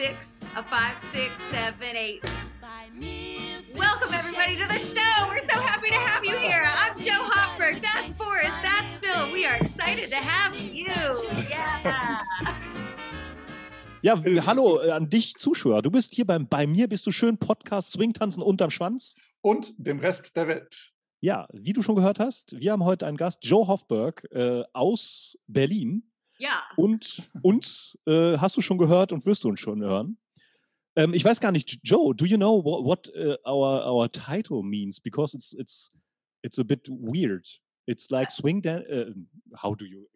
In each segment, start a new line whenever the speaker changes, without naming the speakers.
six, a five, six, seven, eight. Welcome everybody to the show. We're so happy to have you here. I'm Joe Hopberg. That's Forrest. That's Phil. We are excited to have you. Yeah.
Ja, hallo äh, an dich Zuschauer. Du bist hier beim bei mir bist du schön Podcast Swingtanzen unterm Schwanz
und dem Rest der Welt.
Ja, wie du schon gehört hast, wir haben heute einen Gast, Joe Hofberg äh, aus Berlin.
Ja.
Und uns äh, hast du schon gehört und wirst du uns schon hören. Ähm, ich weiß gar nicht, Joe, do you know what, what uh, our our title means? Because it's it's it's a bit weird. It's like swing dance. Uh, how do you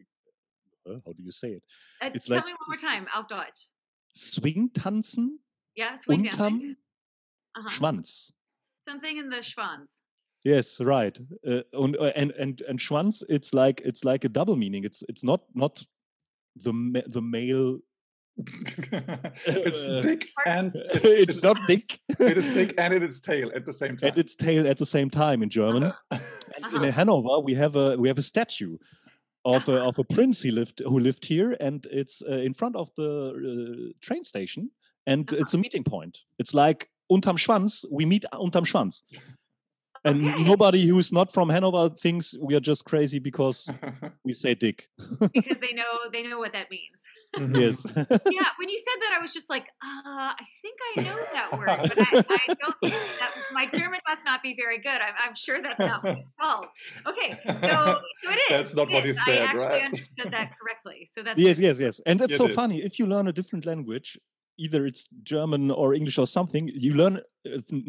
uh, how do you say it?
Uh,
It's
tell
like-
me one more time. Auf Deutsch.
Swing tanzen
Yeah, swing
unterm
dancing. Uh-huh.
Schwanz.
Something in the Schwanz.
Yes, right. Uh, und, uh, and and and Schwanz, it's like it's like a double meaning. It's it's not not the the male.
it's
Uh,
dick and
It's,
it's,
not dick.
it is dick and it is tail at the same time.
and its tail at the same time in German. And
Uh-huh.
in Hanover, we have a we have a statue of a of a prince he lived who lived here, and it's uh, in front of the uh, train station, and
Uh-huh.
it's a meeting point. It's like unterm Schwanz. We meet unterm Schwanz. And
Okay.
nobody who's not from Hanover thinks we are just crazy because we say dick.
Because they know they know what that means.
yes.
yeah, when you said that, I was just like, uh, I think I know that word, but I, I don't. That, my German must not be very good. I'm, I'm sure that's not what it's called. Okay, so, so it is.
That's not
it
what he
is.
said,
I actually
right?
understood that correctly. So that's
yes, yes, yes. And that's
You
so
did.
funny. If you learn a different language, either it's German or English or something, you learn th-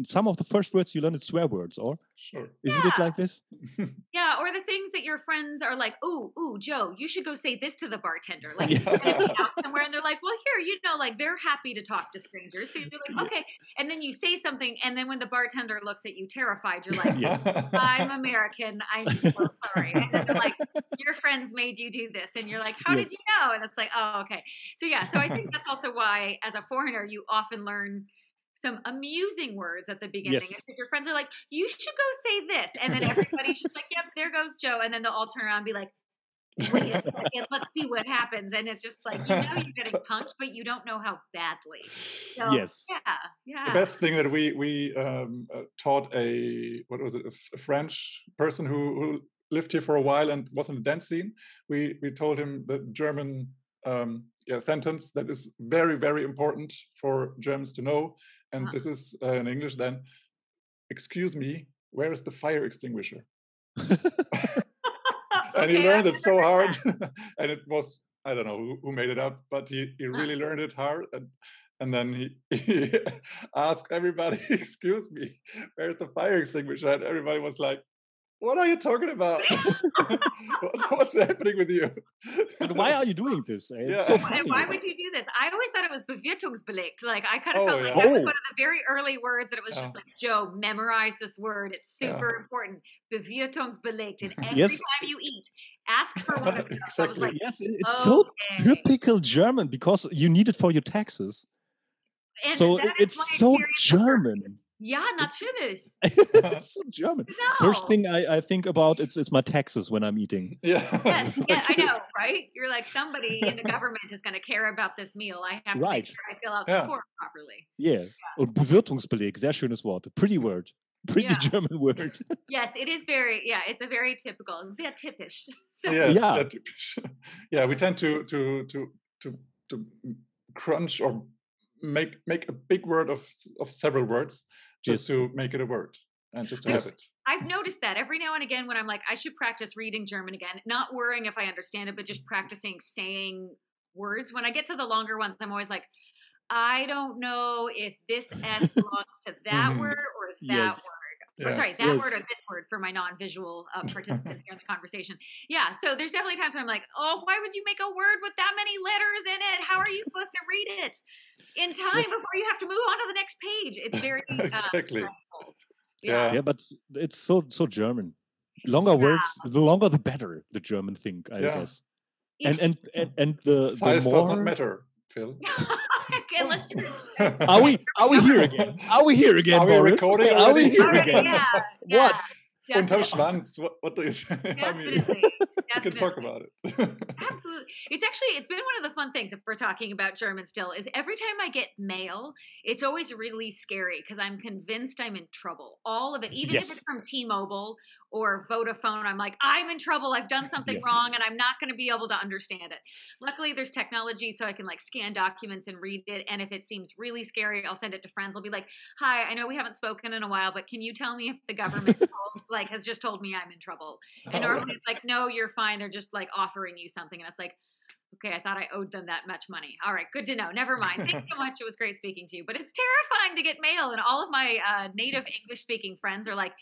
some of the first words you learn is swear words, or
sure.
isn't it like this?
Yeah, or the things that your friends are like, "Ooh, ooh, Jo, you should go say this to the bartender." Like,
Yeah.
you're gonna be out somewhere, and they're like, "Well, here, you know, like they're happy to talk to strangers." So you're like, "Okay," and then you say something, and then when the bartender looks at you terrified, you're like,
Yes.
"I'm American. I'm so sorry." And then they're like, "Your friends made you do this," and you're like, "How
Yes.
did you know?" And it's like, "Oh, okay." So yeah, so I think that's also why, as a foreigner, you often learn. Some amusing words at the beginning
Yes.
your friends are like, "You should go say this," and then everybody's just like, "Yep, there goes Jo," and then they'll all turn around and be like, "Wait a second, let's see what happens." And it's just like you know you're getting punked, but you don't know how badly. So,
Yes.
yeah, yeah.
the best thing that we we um, uh, taught a what was it a, F- a French person who, who lived here for a while and was in the dance scene. We we told him the German um, yeah sentence that is very very important for Germans to know, and
Uh-huh.
this is uh, in English. Then, excuse me, where is the fire extinguisher? and he learned it so hard and it was i don't know who, who made it up but he, he really learned it hard and and then he, he asked everybody excuse me where's the fire extinguisher and everybody was like what are you talking about what's happening with you
But why are you doing this? It's
Yeah.
so
And
funny.
And why would you do this? I always thought it was bewertungsbelegt. Like I kind of
Oh,
felt like
yeah.
that was
Oh.
one of the very early words that it was
Yeah.
just like, Jo, memorize this word. It's
Yeah.
super important. Bewertungsbelegt. And every
Yes.
time you eat, ask for one of those.
Exactly.
like,
yes, it- it's so typical German because you need it for your taxes.
And
so it-
is
so
experience with
German.
Ja, natürlich.
it's so German.
No.
First thing I, I think about it's it's my taxes when I'm eating.
yeah
Yes, yeah, I know, right? You're like somebody in the government is going to care about this meal. I have to
Right.
make sure I fill out
Yeah.
the form properly.
Yeah. Und Bewirtungsbeleg, sehr schönes Wort. Pretty word. Pretty
Yeah.
German word.
Yes, it is very. Yeah, it's a very typical. Sehr typisch. So,
yes,
Yeah.
that typisch. yeah we tend to to to to to crunch or make make a big word of of several words just
Yes.
to make it a word and just to
Yes.
have it
I've noticed that every now and again when I'm like, I should practice reading German again, not worrying if I understand it, but just practicing saying words. When I get to the longer ones, I'm always like, I don't know if this S belongs to that
Mhm.
word or that
Yes.
word. Or sorry, that
Yes.
word or this word for my non-visual uh, participants here in the conversation. Yeah, so there's definitely times where I'm like, oh, why would you make a word with that many letters in it? How are you supposed to read it in time before you have to move on to the next page? It's very uh,
Exactly.
stressful.
Yeah.
Yeah, but it's so so German. Longer
Yeah.
words, the longer the better. The German think, I
Yeah.
guess. And and and, and the, the more
does not matter Phil.
okay, let's just.
Are we are we here again? Are we here again,
Are we
Boris?
recording
Are we here
Already,
again?
yeah, yeah.
What?
Unterm
Definitely.
Schwanz. What, what do you say? I mean,
Definitely.
we can talk about it.
Absolutely. It's actually it's been one of the fun things if we're talking about German still is every time I get mail, it's always really scary because I'm convinced I'm in trouble. All of it, even if it's from T-Mobile or Vodafone, I'm like, I'm in trouble. I've done something
Yes.
wrong and I'm not going to be able to understand it. Luckily, there's technology so I can like scan documents and read it. And if it seems really scary, I'll send it to friends. I'll be like, Hi, I know we haven't spoken in a while, but can you tell me if the government told, like has just told me I'm in trouble? And
Oh,
normally it's like, no, you're fine. They're just like offering you something. And it's like, okay, I thought I owed them that much money. All right, good to know. Never mind. Thanks so much. It was great speaking to you. But it's terrifying to get mail. And all of my uh, native English speaking friends are like,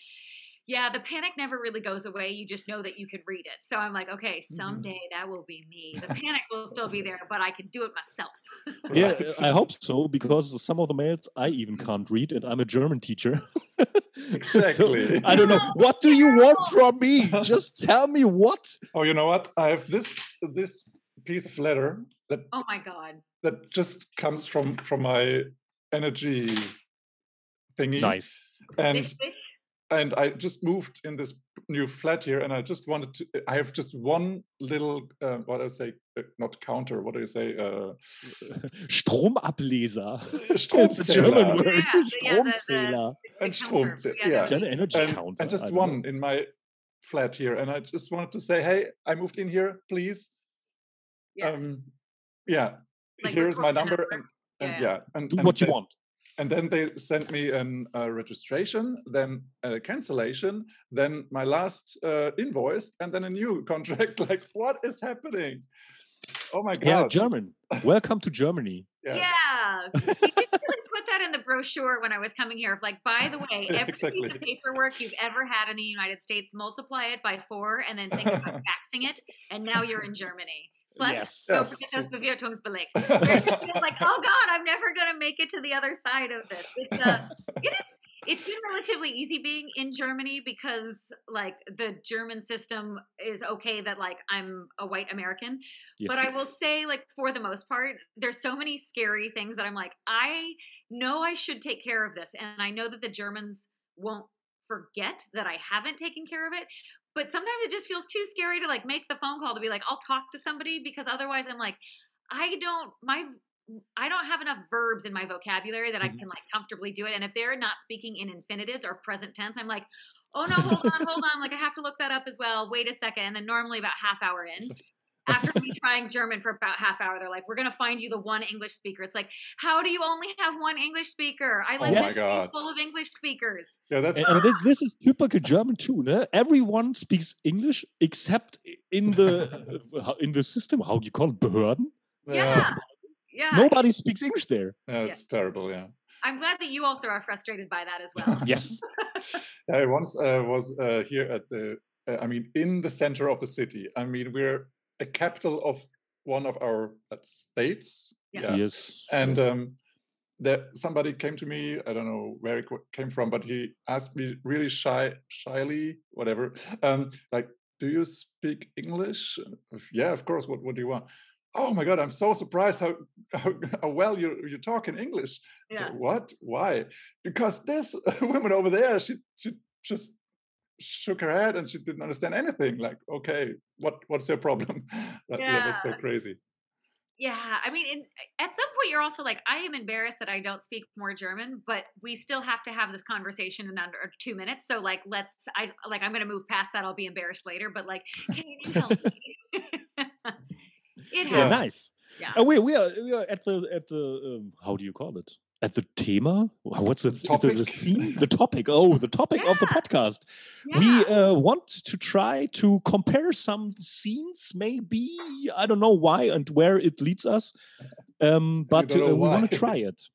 yeah, the panic never really goes away. You just know that you can read it. So I'm like, okay,
Mm-hmm.
someday that will be me. The panic will still be there, but I can do it myself.
Yeah, I hope so because some of the mails I even can't read, and I'm a German teacher. So,
Exactly.
I don't know. What do you want from me? Just tell me what.
Oh, you know what? I have this this piece of letter that
Oh my God.
that just comes from from my energy thingy.
Nice.
And
Fish, fish.
And I just moved in this new flat here, and I just wanted to. I have just one little uh, what do I say? Uh, not counter. What do you say? Uh,
Stromableser. It's a
Stromzähler.
German word.
Yeah, yeah, the- the-
Stromzähler.
and
counter.
Stromzähler.
Yeah,
Yeah.
German energy
and,
counter.
and just
I don't know.
one in my flat here, and I just wanted to say, hey, I moved in here, please.
Yeah.
Um, yeah.
Like
Here's my number,
number.
and, and
Yeah.
yeah, and
Do
and
what you want.
And then they sent me an uh, registration, then a cancellation, then my last uh, invoice, and then a new contract. Like, what is happening? Oh my god!
Yeah, German. Welcome to Germany.
Yeah.
Yeah. You didn't really put that in the brochure when I was coming here. Like, by the way, every
Exactly.
piece of paperwork you've ever had in the United States, multiply it by four, and then think about faxing it, and now you're in Germany. Plus,
Yes.
don't
Yes.
forget das Bewertungsbelegt. Where it feels like, oh God, I'm never gonna make it to the other side of this. It's uh, it is. It's been relatively easy being in Germany because, like, the German system is okay that, like, I'm a white American,
Yes.
but I will say, like, for the most part, there's so many scary things that I'm like, I know I should take care of this. And I know that the Germans won't forget that I haven't taken care of it. But sometimes it just feels too scary to like make the phone call to be like, I'll talk to somebody because otherwise I'm like, I don't, my, I don't have enough verbs in my vocabulary that I
Mhm.
can like comfortably do it. And if they're not speaking in infinitives or present tense, I'm like, oh no, hold on, hold on. Like I have to look that up as well. Wait a second. And then normally about half hour in, after me trying German for about half hour, they're like, "We're gonna find you the one English speaker." It's like, how do you only have one English speaker? I live
Oh
in a city full of English speakers.
yeah, that's
And, and this, this is typical German too. Ne? Everyone speaks English except in the uh, in the system. How do you call it? Behörden.
Yeah, yeah.
Nobody speaks English there.
yeah, it's terrible. Yeah.
I'm glad that you also are frustrated by that as well.
Yes.
I once uh, was uh, here at the, uh, I mean, in the center of the city. I mean, we're a capital of one of our uh, states.
Yeah.
Yes.
And
yes.
um, there, somebody came to me. I don't know where it came from, but he asked me really shy, shyly, whatever, um, like, "Do you speak English?" Yeah, of course. What What do you want? Oh my God! I'm so surprised how how, how well you you talk in English. So
Yeah.
what? Why? Because this woman over there, she she just shook her head and she didn't understand anything. Like, okay, what what's your problem? that, that was so crazy.
Yeah, I mean, in, at some point, you're also like, I am embarrassed that I don't speak more German, but we still have to have this conversation in under two minutes. So, like, let's, I like, I'm gonna move past that. I'll be embarrassed later, but like, can you help me? it
yeah,
happens.
nice.
Yeah.
Uh, we we are we are at the at the um, how do you call it? At the thema? What's the, th- the, the
Topic.
theme? The topic. Oh, the topic of the podcast.
Yeah.
We uh, want to try to compare some scenes, maybe. I don't know why and where it leads us, um, but uh, we want to try it.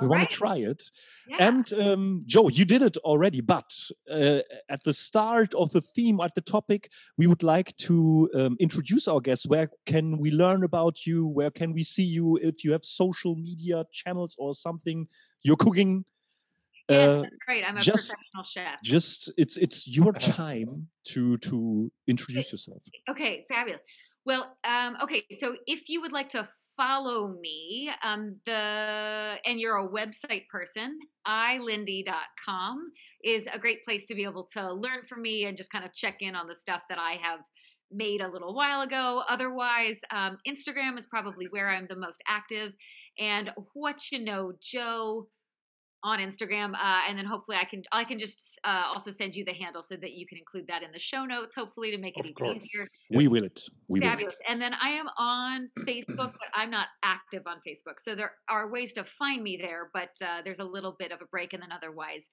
We
All
want to try it.
Yeah.
And um, Jo, you did it already, but uh, at the start of the theme, at the topic, we would like to um, introduce our guests. Where can we learn about you? Where can we see you? If you have social media channels or something you're cooking,
yes,
uh,
that's great. I'm a
just-
professional chef.
just it's it's your time to to introduce yourself.
Okay, fabulous. Well, um, okay, so if you would like to follow me, um, the and you're a website person, ilindy.com is a great place to be able to learn from me and just kind of check in on the stuff that I have made a little while ago. Otherwise, um, Instagram is probably where I'm the most active. And what you know, Jo on Instagram, uh, and then hopefully I can I can just uh, also send you the handle so that you can include that in the show notes. Hopefully to make it
Of
even
course.
easier.
We will it. We will
Fabulous.
it.
And then I am on Facebook, but I'm not active on Facebook. So there are ways to find me there, but uh, there's a little bit of a break, and then otherwise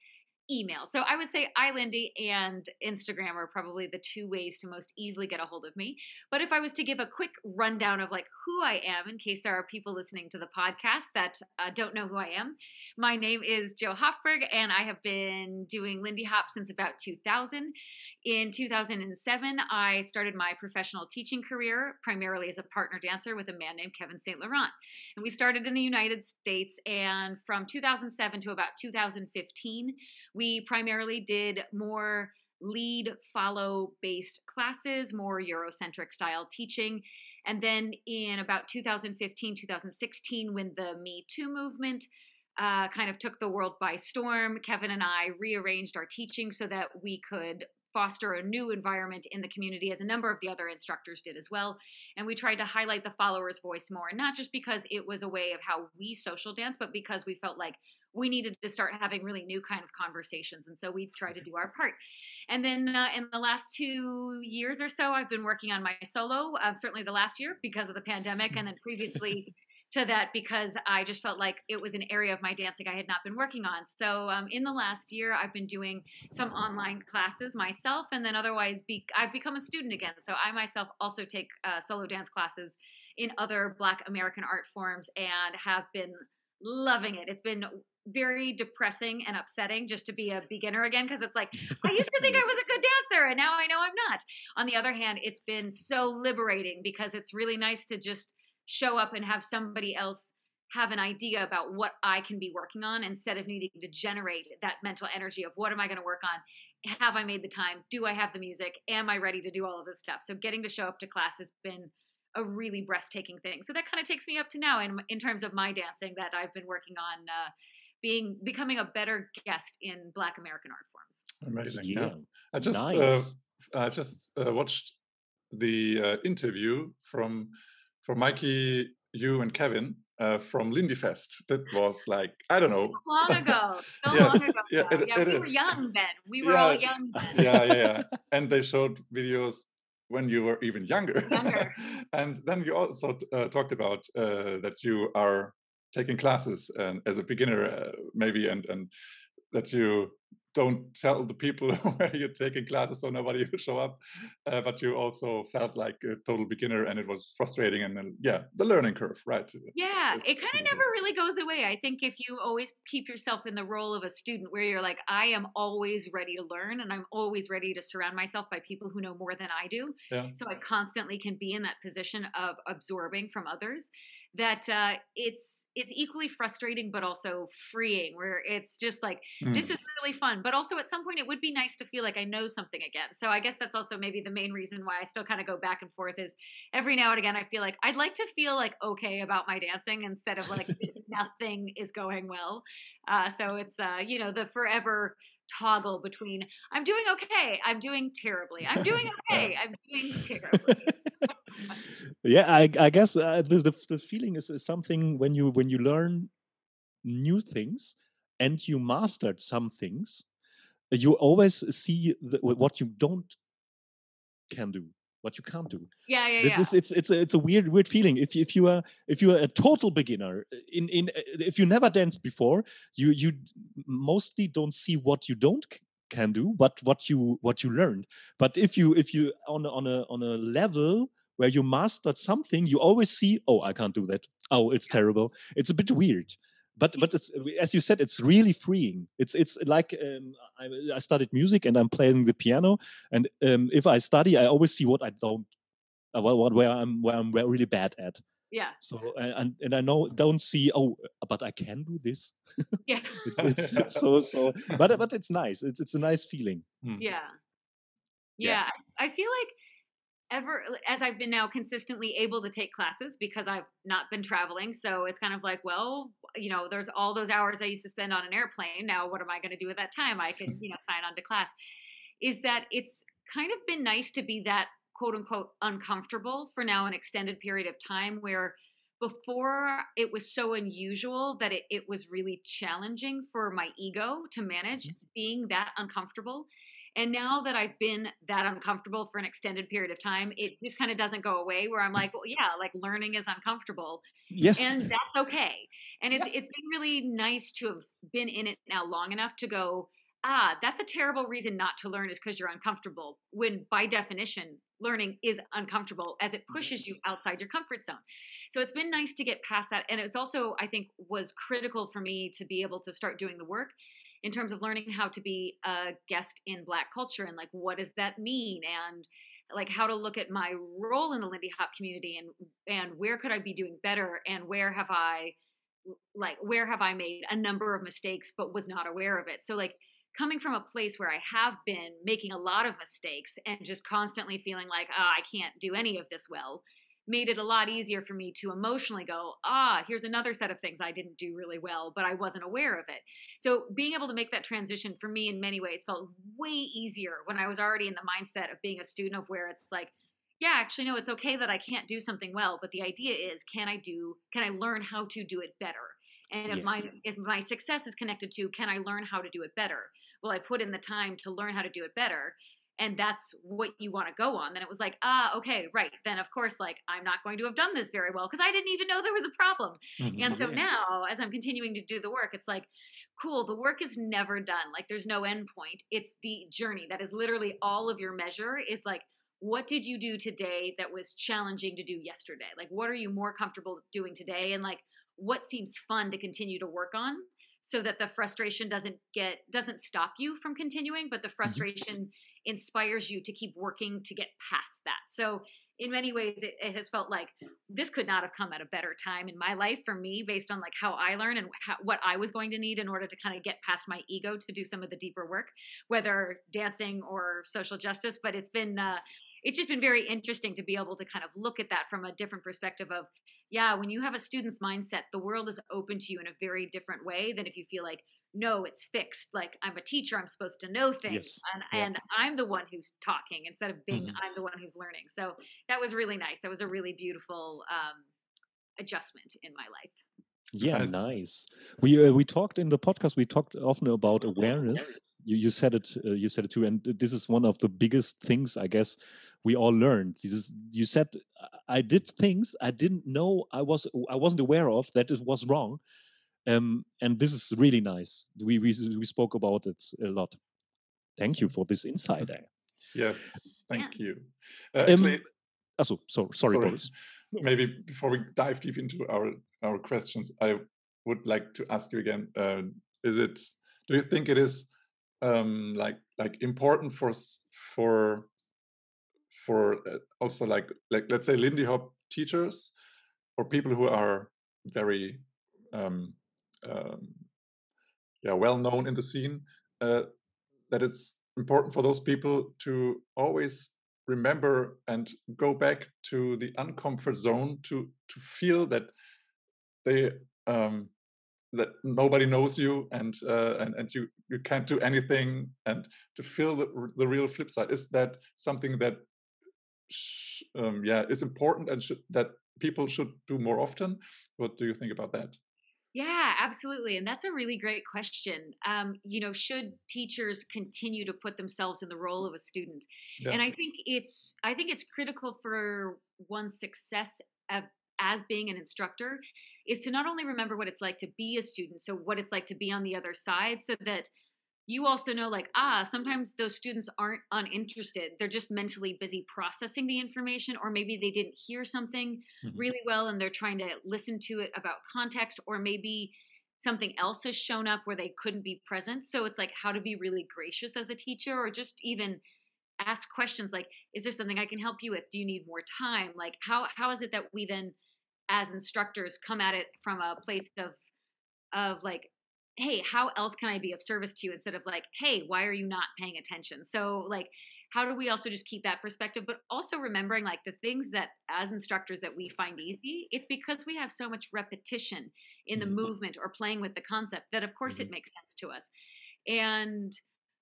email. So I would say iLindy and Instagram are probably the two ways to most easily get a hold of me. But if I was to give a quick rundown of like who I am, in case there are people listening to the podcast that uh, don't know who I am, my name is Jo Hoffberg, and I have been doing Lindy Hop since about 2000. In 2007, I started my professional teaching career primarily as a partner dancer with a man named Kevin St. Laurent. And we started in the United States, and from 2007 to about 2015, we primarily did more lead follow based classes, more Eurocentric style teaching. And then in about 2015, 2016, when the Me Too movement uh, kind of took the world by storm, Kevin and I rearranged our teaching so that we could foster a new environment in the community, as a number of the other instructors did as well. And we tried to highlight the follower's voice more, not just because it was a way of how we social dance, but because we felt like we needed to start having really new kind of conversations. And so we tried to do our part. And then uh, in the last two years or so, I've been working on my solo, uh, certainly the last year because of the pandemic, and then previously to that because I just felt like it was an area of my dancing I had not been working on. So um, in the last year, I've been doing some online classes myself, and then otherwise, be- I've become a student again. So I myself also take uh, solo dance classes in other Black American art forms and have been loving it. It's been very depressing and upsetting just to be a beginner again because it's like I used to think I was a good dancer and now I know I'm not. On the other hand, it's been so liberating because it's really nice to just show up and have somebody else have an idea about what I can be working on instead of needing to generate that mental energy of what am I going to work on? Have I made the time? Do I have the music? Am I ready to do all of this stuff? So getting to show up to class has been a really breathtaking thing. So that kind of takes me up to now in in terms of my dancing that I've been working on uh, being becoming a better guest in Black American art forms.
Amazing.
Yeah.
Yeah. I just uh, I just uh, watched the uh, interview from from Mikey, you, and Kevin uh, from Lindy Fest. That was like I don't know.
Long ago, so long
Yes,
ago.
yeah, it-
yeah,
it
we were young then. We were
Yeah.
all young then.
yeah, yeah, yeah. And they showed videos when you were even younger.
Younger.
and then you also uh, talked about uh, that you are taking classes and as a beginner, uh, maybe, and and that you don't tell the people where you're taking classes so nobody will show up. Uh, but you also felt like a total beginner, and it was frustrating. And then, yeah, the learning curve, right?
Yeah,
It's
it kind of never really goes away. I think if you always keep yourself in the role of a student where you're like, I am always ready to learn and I'm always ready to surround myself by people who know more than I do.
Yeah.
So I constantly can be in that position of absorbing from others that uh, it's it's equally frustrating but also freeing where it's just like this
Mm.
is really fun but also at some point it would be nice to feel like i know something again. So i guess that's also maybe the main reason why i still kind of go back and forth is every now and again i feel like i'd like to feel like okay about my dancing instead of like nothing is going well. Uh, so it's uh, you know the forever toggle between i'm doing okay i'm doing terribly i'm doing okay i'm doing terribly
yeah, I, I guess uh, the, the the feeling is, is something when you when you learn new things and you mastered some things, you always see the, what you don't can do, what you can't do.
yeah yeah yeah
It's, it's it's a it's a weird weird feeling. If you- if you are if you are a total beginner uh, in in uh, if you never danced before, you you mostly don't see what you don't can do, but what you what you learned. But if you if you on a, on a on a level where you mastered something, you always see, oh, I can't do that. Oh, it's terrible. It's a bit weird. But but it's as you said, it's really freeing. It's it's like um, I, I studied music and I'm playing the piano, and um, if I study, I always see what I don't uh, what, what where I'm where I'm really bad at.
Yeah
So and and I know don't see oh but I can do this.
yeah
it's, it's so so but but it's nice. It's it's a nice feeling.
Mm.
Yeah.
Yeah.
Yeah. I, I feel like ever as I've been now consistently able to take classes because I've not been traveling. So it's kind of like, well, you know, there's all those hours I used to spend on an airplane. Now, what am I going to do with that time? I can, you know, sign on to class. Is that it's kind of been nice to be that quote unquote uncomfortable for now an extended period of time where before it was so unusual that it, it was really challenging for my ego to manage mm-hmm. being that uncomfortable and now that I've been that uncomfortable for an extended period of time, it just kind of doesn't go away where I'm like, well, yeah, like learning is uncomfortable.
Yes.
And that's okay. And it's, yeah. it's been really nice to have been in it now long enough to go, ah, that's a terrible reason not to learn is because you're uncomfortable. When by definition, learning is uncomfortable as it pushes you outside your comfort zone. So it's been nice to get past that. And it's also, I think, was critical for me to be able to start doing the work in terms of learning how to be a guest in black culture and like what does that mean and like how to look at my role in the lindy hop community and and where could i be doing better and where have i like where have i made a number of mistakes but was not aware of it so like coming from a place where i have been making a lot of mistakes and just constantly feeling like oh i can't do any of this well made it a lot easier for me to emotionally go, ah, here's another set of things I didn't do really well, but I wasn't aware of it. So being able to make that transition for me in many ways felt way easier when I was already in the mindset of being a student of where it's like, yeah, actually, no, it's okay that I can't do something well, but the idea is, can I do, can I learn how to do it better? And if yeah. my if my success is connected to, can I learn how to do it better? Well, I put in the time to learn how to do it better and that's what you want to go on. Then it was like ah okay right then of course like i'm not going to have done this very well because i didn't even know there was a problem. Mm-hmm. and so now as i'm continuing to do the work it's like cool the work is never done like there's no end point. It's the journey that is literally all of your measure is like what did you do today that was challenging to do yesterday? Like what are you more comfortable doing today? And like what seems fun to continue to work on so that the frustration doesn't get doesn't stop you from continuing but the mm-hmm. frustration mm-hmm inspires you to keep working to get past that. So in many ways it, it, has felt like this could not have come at a better time in my life for me based on like how i learn and how, what i was going to need in order to kind of get past my ego to do some of the deeper work whether dancing or social justice but it's been uh, it's just been very interesting to be able to kind of look at that from a different perspective of yeah when you have a student's mindset the world is open to you in a very different way than if you feel like no, it's fixed. Like I'm a teacher, I'm supposed to know things, yes. and, yeah. and, I'm the one who's talking instead of being mm-hmm. I'm the one who's learning. So that was really nice. That was a really beautiful um, adjustment in my life.
Yeah, nice. nice. We uh, we talked in the podcast. We talked often about awareness. You you said it. Uh, you said it too. And this is one of the biggest things I guess we all learned. This you said I did things I didn't know I was I wasn't aware of that it was wrong um, and this is really nice. We, we we spoke about it a lot. Thank you for this insight.
Yes, thank you. Uh, actually, um,
also, so, sorry, sorry. Boris.
Maybe before we dive deep into our our questions, I would like to ask you again: uh, Is it? Do you think it is um, like like important for for for uh, also like like let's say Lindy Hop teachers or people who are very um, um, yeah well known in the scene uh, that it's important for those people to always remember and go back to the uncomfort zone to to feel that they um, that nobody knows you and uh, and and you you can't do anything and to feel the, the real flip side. Is that something that um, yeah is important and should that people should do more often what do you think about that
yeah, absolutely. And that's a really great question. Um, you know, should teachers continue to put themselves in the role of a student? Yeah. And I think it's I think it's critical for one's success of, as being an instructor is to not only remember what it's like to be a student, so what it's like to be on the other side so that you also know like ah sometimes those students aren't uninterested. They're just mentally busy processing the information or maybe they didn't hear something mm-hmm. really well and they're trying to listen to it about context or maybe something else has shown up where they couldn't be present. So it's like how to be really gracious as a teacher or just even ask questions like is there something i can help you with? Do you need more time? Like how how is it that we then as instructors come at it from a place of of like hey, how else can I be of service to you instead of like, hey, why are you not paying attention? So, like, how do we also just keep that perspective but also remembering like the things that as instructors that we find easy it's because we have so much repetition in the mm-hmm. movement or playing with the concept that of course mm-hmm. it makes sense to us and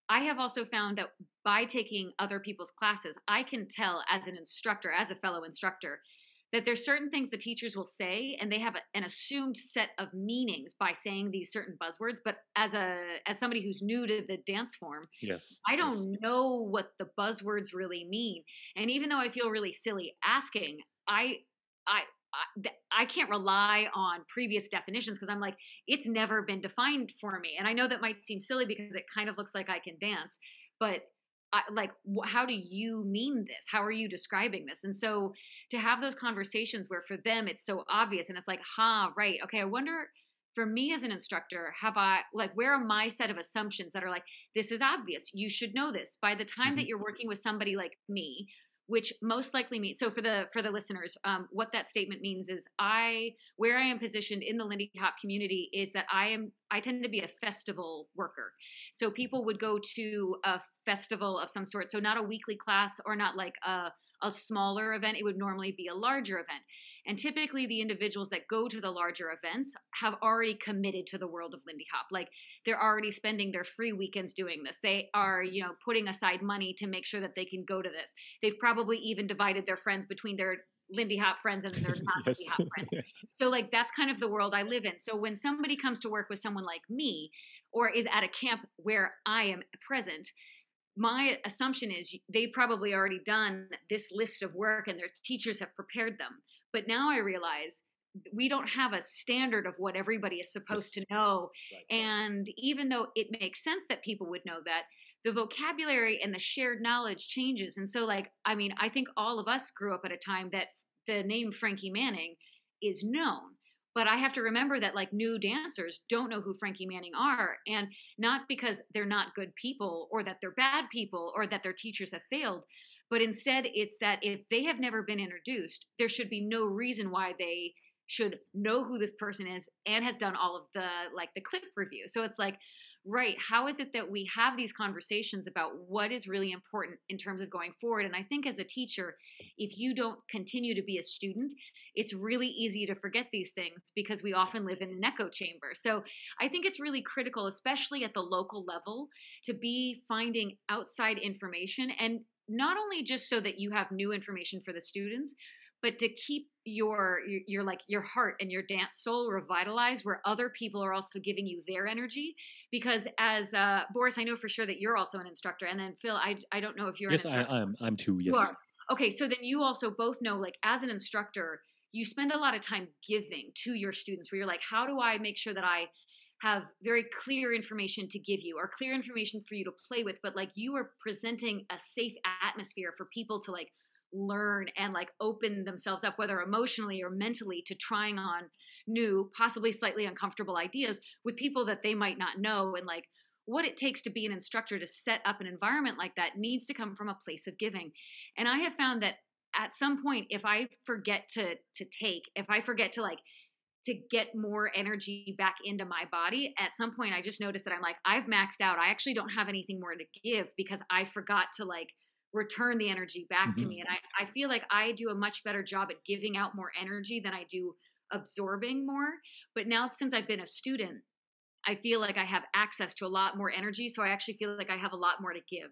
i have also found that by taking other people's classes i can tell as an instructor as a fellow instructor that there's certain things the teachers will say and they have a, an assumed set of meanings by saying these certain buzzwords but as a as somebody who's new to the dance form
yes
i don't
yes.
know what the buzzwords really mean and even though i feel really silly asking i i I, I can't rely on previous definitions because I'm like, it's never been defined for me. And I know that might seem silly because it kind of looks like I can dance, but like how do you mean this? How are you describing this? And so to have those conversations where for them it's so obvious and it's like huh right okay i wonder for me as an instructor have i like where are my set of assumptions that are like this is obvious you should know this. By the time mm-hmm. that you're working with somebody like me which most likely means so for the for the listeners um, what that statement means is i where i am positioned in the lindy hop community is that i am i tend to be a festival worker. So people would go to a festival of some sort so not a weekly class or not like a a smaller event it would normally be a larger event and typically, the individuals that go to the larger events have already committed to the world of Lindy Hop. Like they're already spending their free weekends doing this. They are, you know, putting aside money to make sure that they can go to this. They've probably even divided their friends between their Lindy Hop friends and their not yes. Lindy Hop friends. So, like, that's kind of the world I live in. So, when somebody comes to work with someone like me or is at a camp where I am present, my assumption is they've probably already done this list of work and their teachers have prepared them. But now I realize we don't have a standard of what everybody is supposed to know. Right. And even though it makes sense that people would know that, the vocabulary and the shared knowledge changes. And so, like, I mean, I think all of us grew up at a time that the name Frankie Manning is known. But I have to remember that, like, new dancers don't know who Frankie Manning are. And not because they're not good people or that they're bad people or that their teachers have failed, but instead it's that if they have never been introduced there should be no reason why they should know who this person is and has done all of the like the clip review so it's like right how is it that we have these conversations about what is really important in terms of going forward and i think as a teacher if you don't continue to be a student it's really easy to forget these things because we often live in an echo chamber. So i think it's really critical especially at the local level to be finding outside information and not only just so that you have new information for the students but to keep your, your your, like your heart and your dance soul revitalized where other people are also giving you their energy. Because as uh, boris i know for sure that you're also an instructor and then phil i, I don't know if you're
yes I, am i'm too yes.
okay so then you also both know like as an instructor you spend a lot of time giving to your students where you're like how do i make sure that i have very clear information to give you or clear information for you to play with? But like you are presenting a safe atmosphere for people to like learn and like open themselves up whether emotionally or mentally to trying on new possibly slightly uncomfortable ideas with people that they might not know. And like what it takes to be an instructor to set up an environment like that needs to come from a place of giving. And i have found that at some point if i forget to to take if i forget to like to get more energy back into my body. At some point, I just noticed that I'm like, I've maxed out. I actually don't have anything more to give because I forgot to like return the energy back mm-hmm. to me. And I, I feel like I do a much better job at giving out more energy than I do absorbing more. But now, since I've been a student, I feel like I have access to a lot more energy. So I actually feel like I have a lot more to give.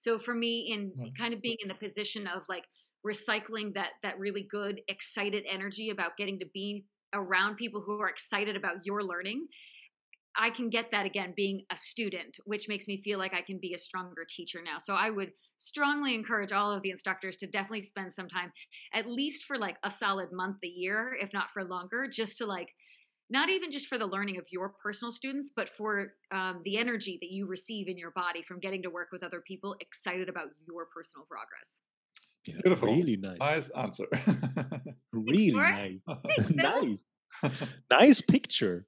So for me, in nice. kind of being in the position of like, recycling that that really good excited energy about getting to be around people who are excited about your learning I can get that again being a student, which makes me feel like I can be a stronger teacher now. So I would strongly encourage all of the instructors to definitely spend some time, at least for like a solid month a year, if not for longer, just to like, not even just for the learning of your personal students, but for um, the energy that you receive in your body from getting to work with other people excited about your personal progress.
Yeah, Beautiful. Really nice. Nice answer.
really nice. nice. nice picture.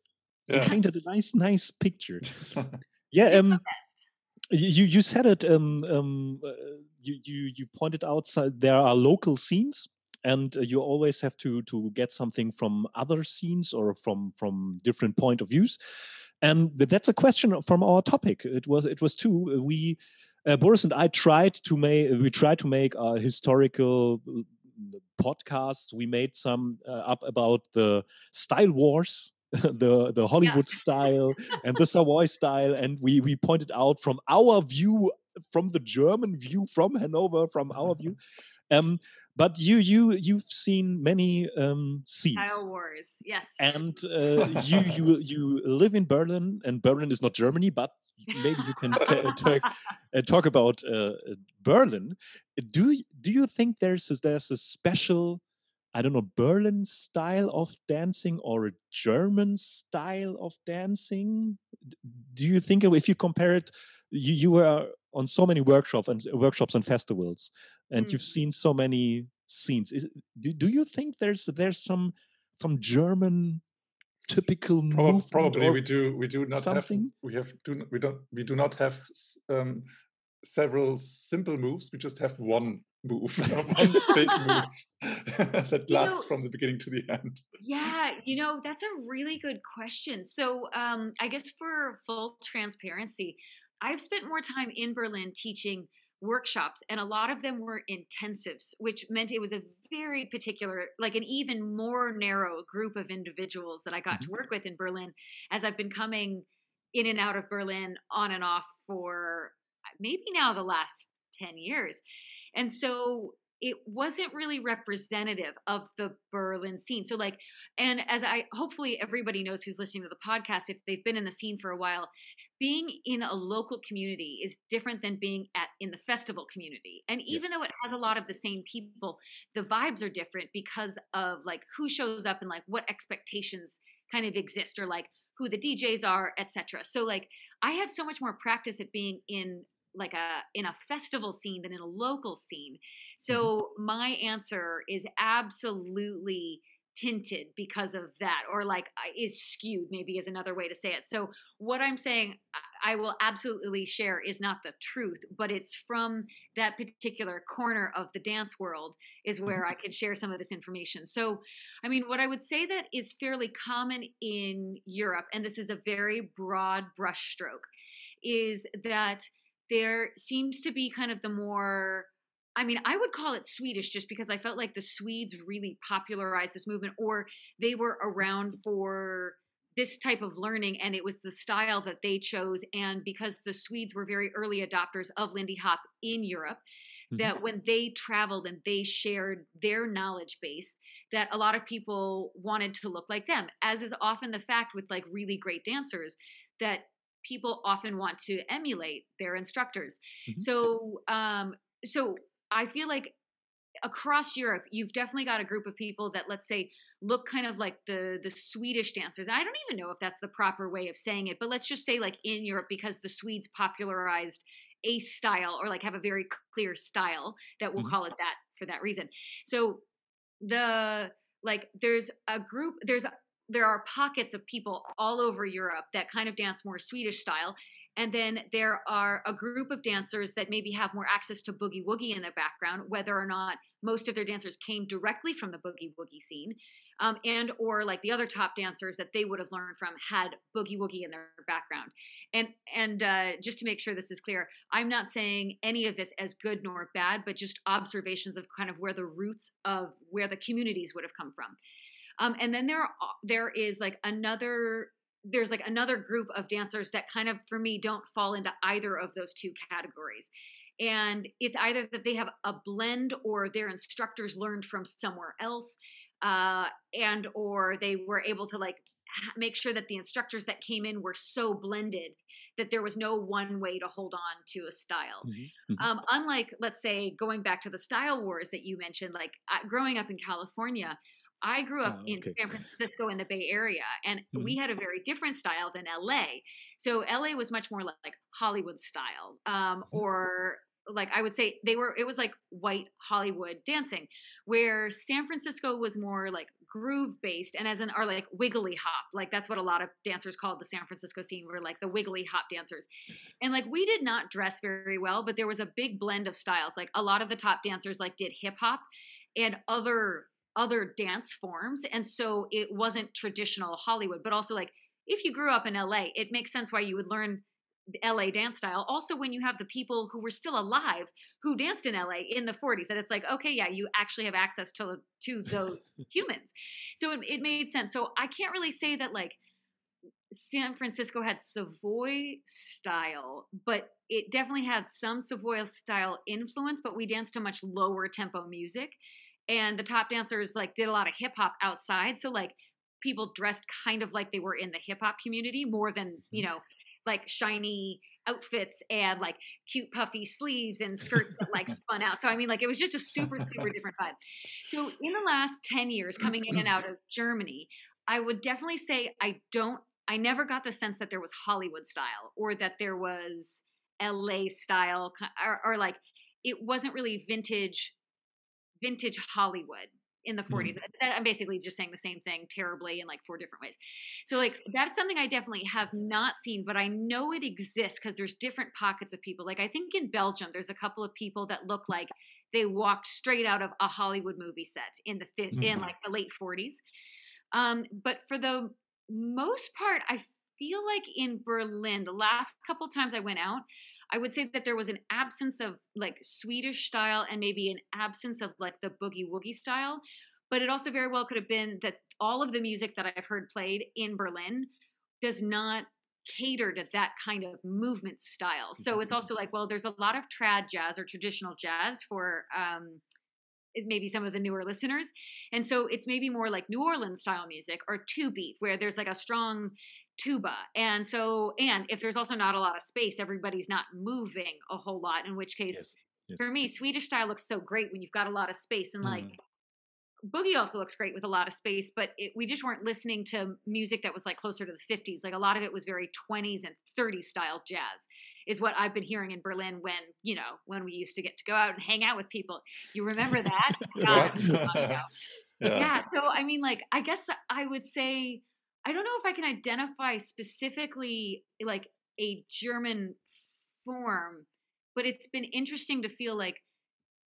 Yes. You painted a nice, nice picture. yeah. Um, you you said it. Um, um, uh, you you you pointed out there are local scenes, and uh, you always have to to get something from other scenes or from from different point of views. And that's a question from our topic. It was it was two. We uh, Boris and I tried to make we tried to make a historical uh, podcasts. We made some uh, up about the style wars, the the Hollywood yeah. style and the Savoy style, and we we pointed out from our view, from the German view, from Hanover, from our view. Um, but you you you've seen many um, scenes.
Style wars, yes.
And uh, you you you live in Berlin, and Berlin is not Germany, but maybe you can talk, uh, talk about uh, Berlin. Do do you think there's a, there's a special I don't know Berlin style of dancing or a German style of dancing? Do you think if you compare it, you you were on so many workshops and workshops and festivals, and mm. you've seen so many scenes. Is, do do you think there's there's some some German typical
move probably we do we do not something? have we have do we don't we do not have um, several simple moves we just have one move one big move that lasts know, from the beginning to the end
yeah you know that's a really good question so um, i guess for full transparency i've spent more time in berlin teaching workshops and a lot of them were intensives which meant it was a very particular like an even more narrow group of individuals that i got mm-hmm. to work with in berlin as i've been coming in and out of berlin on and off for maybe now the last 10 years and so it wasn't really representative of the Berlin scene. So, like, and as I hopefully everybody knows who's listening to the podcast, if they've been in the scene for a while, being in a local community is different than being at in the festival community. And even yes. though it has a lot of the same people, the vibes are different because of like who shows up and like what expectations kind of exist or like who the DJs are, etc. So, like, I have so much more practice at being in like a in a festival scene than in a local scene. Mm-hmm. So my answer is absolutely tinted because of that or like is skewed maybe is another way to say it so what i'm saying i will absolutely share is not the truth but it's from that particular corner of the dance world is where mm-hmm. i can share some of this information so i mean what i would say that is fairly common in europe and this is a very broad brushstroke is that there seems to be kind of the more I mean, I would call it Swedish just because I felt like the Swedes really popularized this movement or they were around for this type of learning and it was the style that they chose and because the Swedes were very early adopters of Lindy Hop in Europe mm-hmm. that when they traveled and they shared their knowledge base that a lot of people wanted to look like them as is often the fact with like really great dancers that people often want to emulate their instructors. Mm-hmm. So, um, so I feel like across Europe, you've definitely got a group of people that, let's say, look kind of like the the Swedish dancers. I don't even know if that's the proper way of saying it, but let's just say like in Europe because the Swedes popularized a style or like have a very clear style that we'll mm-hmm. call it that for that reason. So the like there's a group there's there are pockets of people all over Europe that kind of dance more Swedish style. And then there are a group of dancers that maybe have more access to boogie woogie in their background, whether or not most of their dancers came directly from the boogie woogie scene, um, and or like the other top dancers that they would have learned from had boogie woogie in their background. And and uh, just to make sure this is clear, I'm not saying any of this as good nor bad, but just observations of kind of where the roots of where the communities would have come from. Um, and then there are, there is like another there's like another group of dancers that kind of for me don't fall into either of those two categories and it's either that they have a blend or their instructors learned from somewhere else uh, and or they were able to like make sure that the instructors that came in were so blended that there was no one way to hold on to a style. Mm-hmm. Mm-hmm. Um, unlike, let's say, going back to the style wars that you mentioned, like uh, growing up in California, I grew up oh, okay. in San Francisco in the Bay Area, and mm-hmm. we had a very different style than LA. So LA was much more like Hollywood style, um, mm-hmm. or like I would say they were. It was like white Hollywood dancing, where San Francisco was more like groove based, and as an are like wiggly hop. Like that's what a lot of dancers called the San Francisco scene. Were like the wiggly hop dancers, and like we did not dress very well, but there was a big blend of styles. Like a lot of the top dancers like did hip hop and other other dance forms. And so it wasn't traditional Hollywood, but also like if you grew up in LA, it makes sense why you would learn LA dance style. Also, when you have the people who were still alive who danced in LA in the 40s, and it's like, okay, yeah, you actually have access to to those humans. So it, it made sense. So I can't really say that like San Francisco had Savoy style, but it definitely had some Savoy style influence. But we danced to much lower tempo music, and the top dancers like did a lot of hip hop outside. So like people dressed kind of like they were in the hip hop community more than you
Mm-hmm.
know like shiny outfits and like cute puffy sleeves and skirts that like spun out. So I mean like it was just a super super different vibe. So in the last 10 years coming in and out of Germany, I would definitely say I don't I never got the sense that there was Hollywood style or that there was LA style or, or like it wasn't really vintage vintage Hollywood in the 40s. That- I'm basically just saying the same thing terribly in like four different ways. So like that's something I definitely have not seen, but I know it exists because there's different pockets of people. Like I think in Belgium there's a couple of people that look like they walked straight out of a Hollywood movie set in the fifth in
Mhm.
like the late 40s. Um, but for the most part, I feel like in Berlin, the last couple times I went out, I would say that there was an absence of like Swedish style and maybe an absence of like the boogie woogie style. But it also very well could have been that all of the music that I've heard played in Berlin does not cater to that kind of movement style. So it's also like, well, there's a lot of trad jazz or traditional jazz for um, is maybe some of the newer listeners. And so it's maybe more like New Orleans style music or two beat where there's like a strong tuba. And so and if there's also not a lot of space, everybody's not moving a whole lot, in which case
Yes. Yes.
for me, Swedish style looks so great when you've got a lot of space and like
Mhm.
boogie also looks great with a lot of space, but it, we just weren't listening to music that was like closer to the 50s. Like a lot of it was very 20s and 30s style jazz is what I've been hearing in Berlin when, you know, when we used to get to go out and hang out with people. You remember that? God, it was so long ago.
yeah.
yeah. So, I mean, like, I guess I would say, I don't know if I can identify specifically like a German form, but it's been interesting to feel like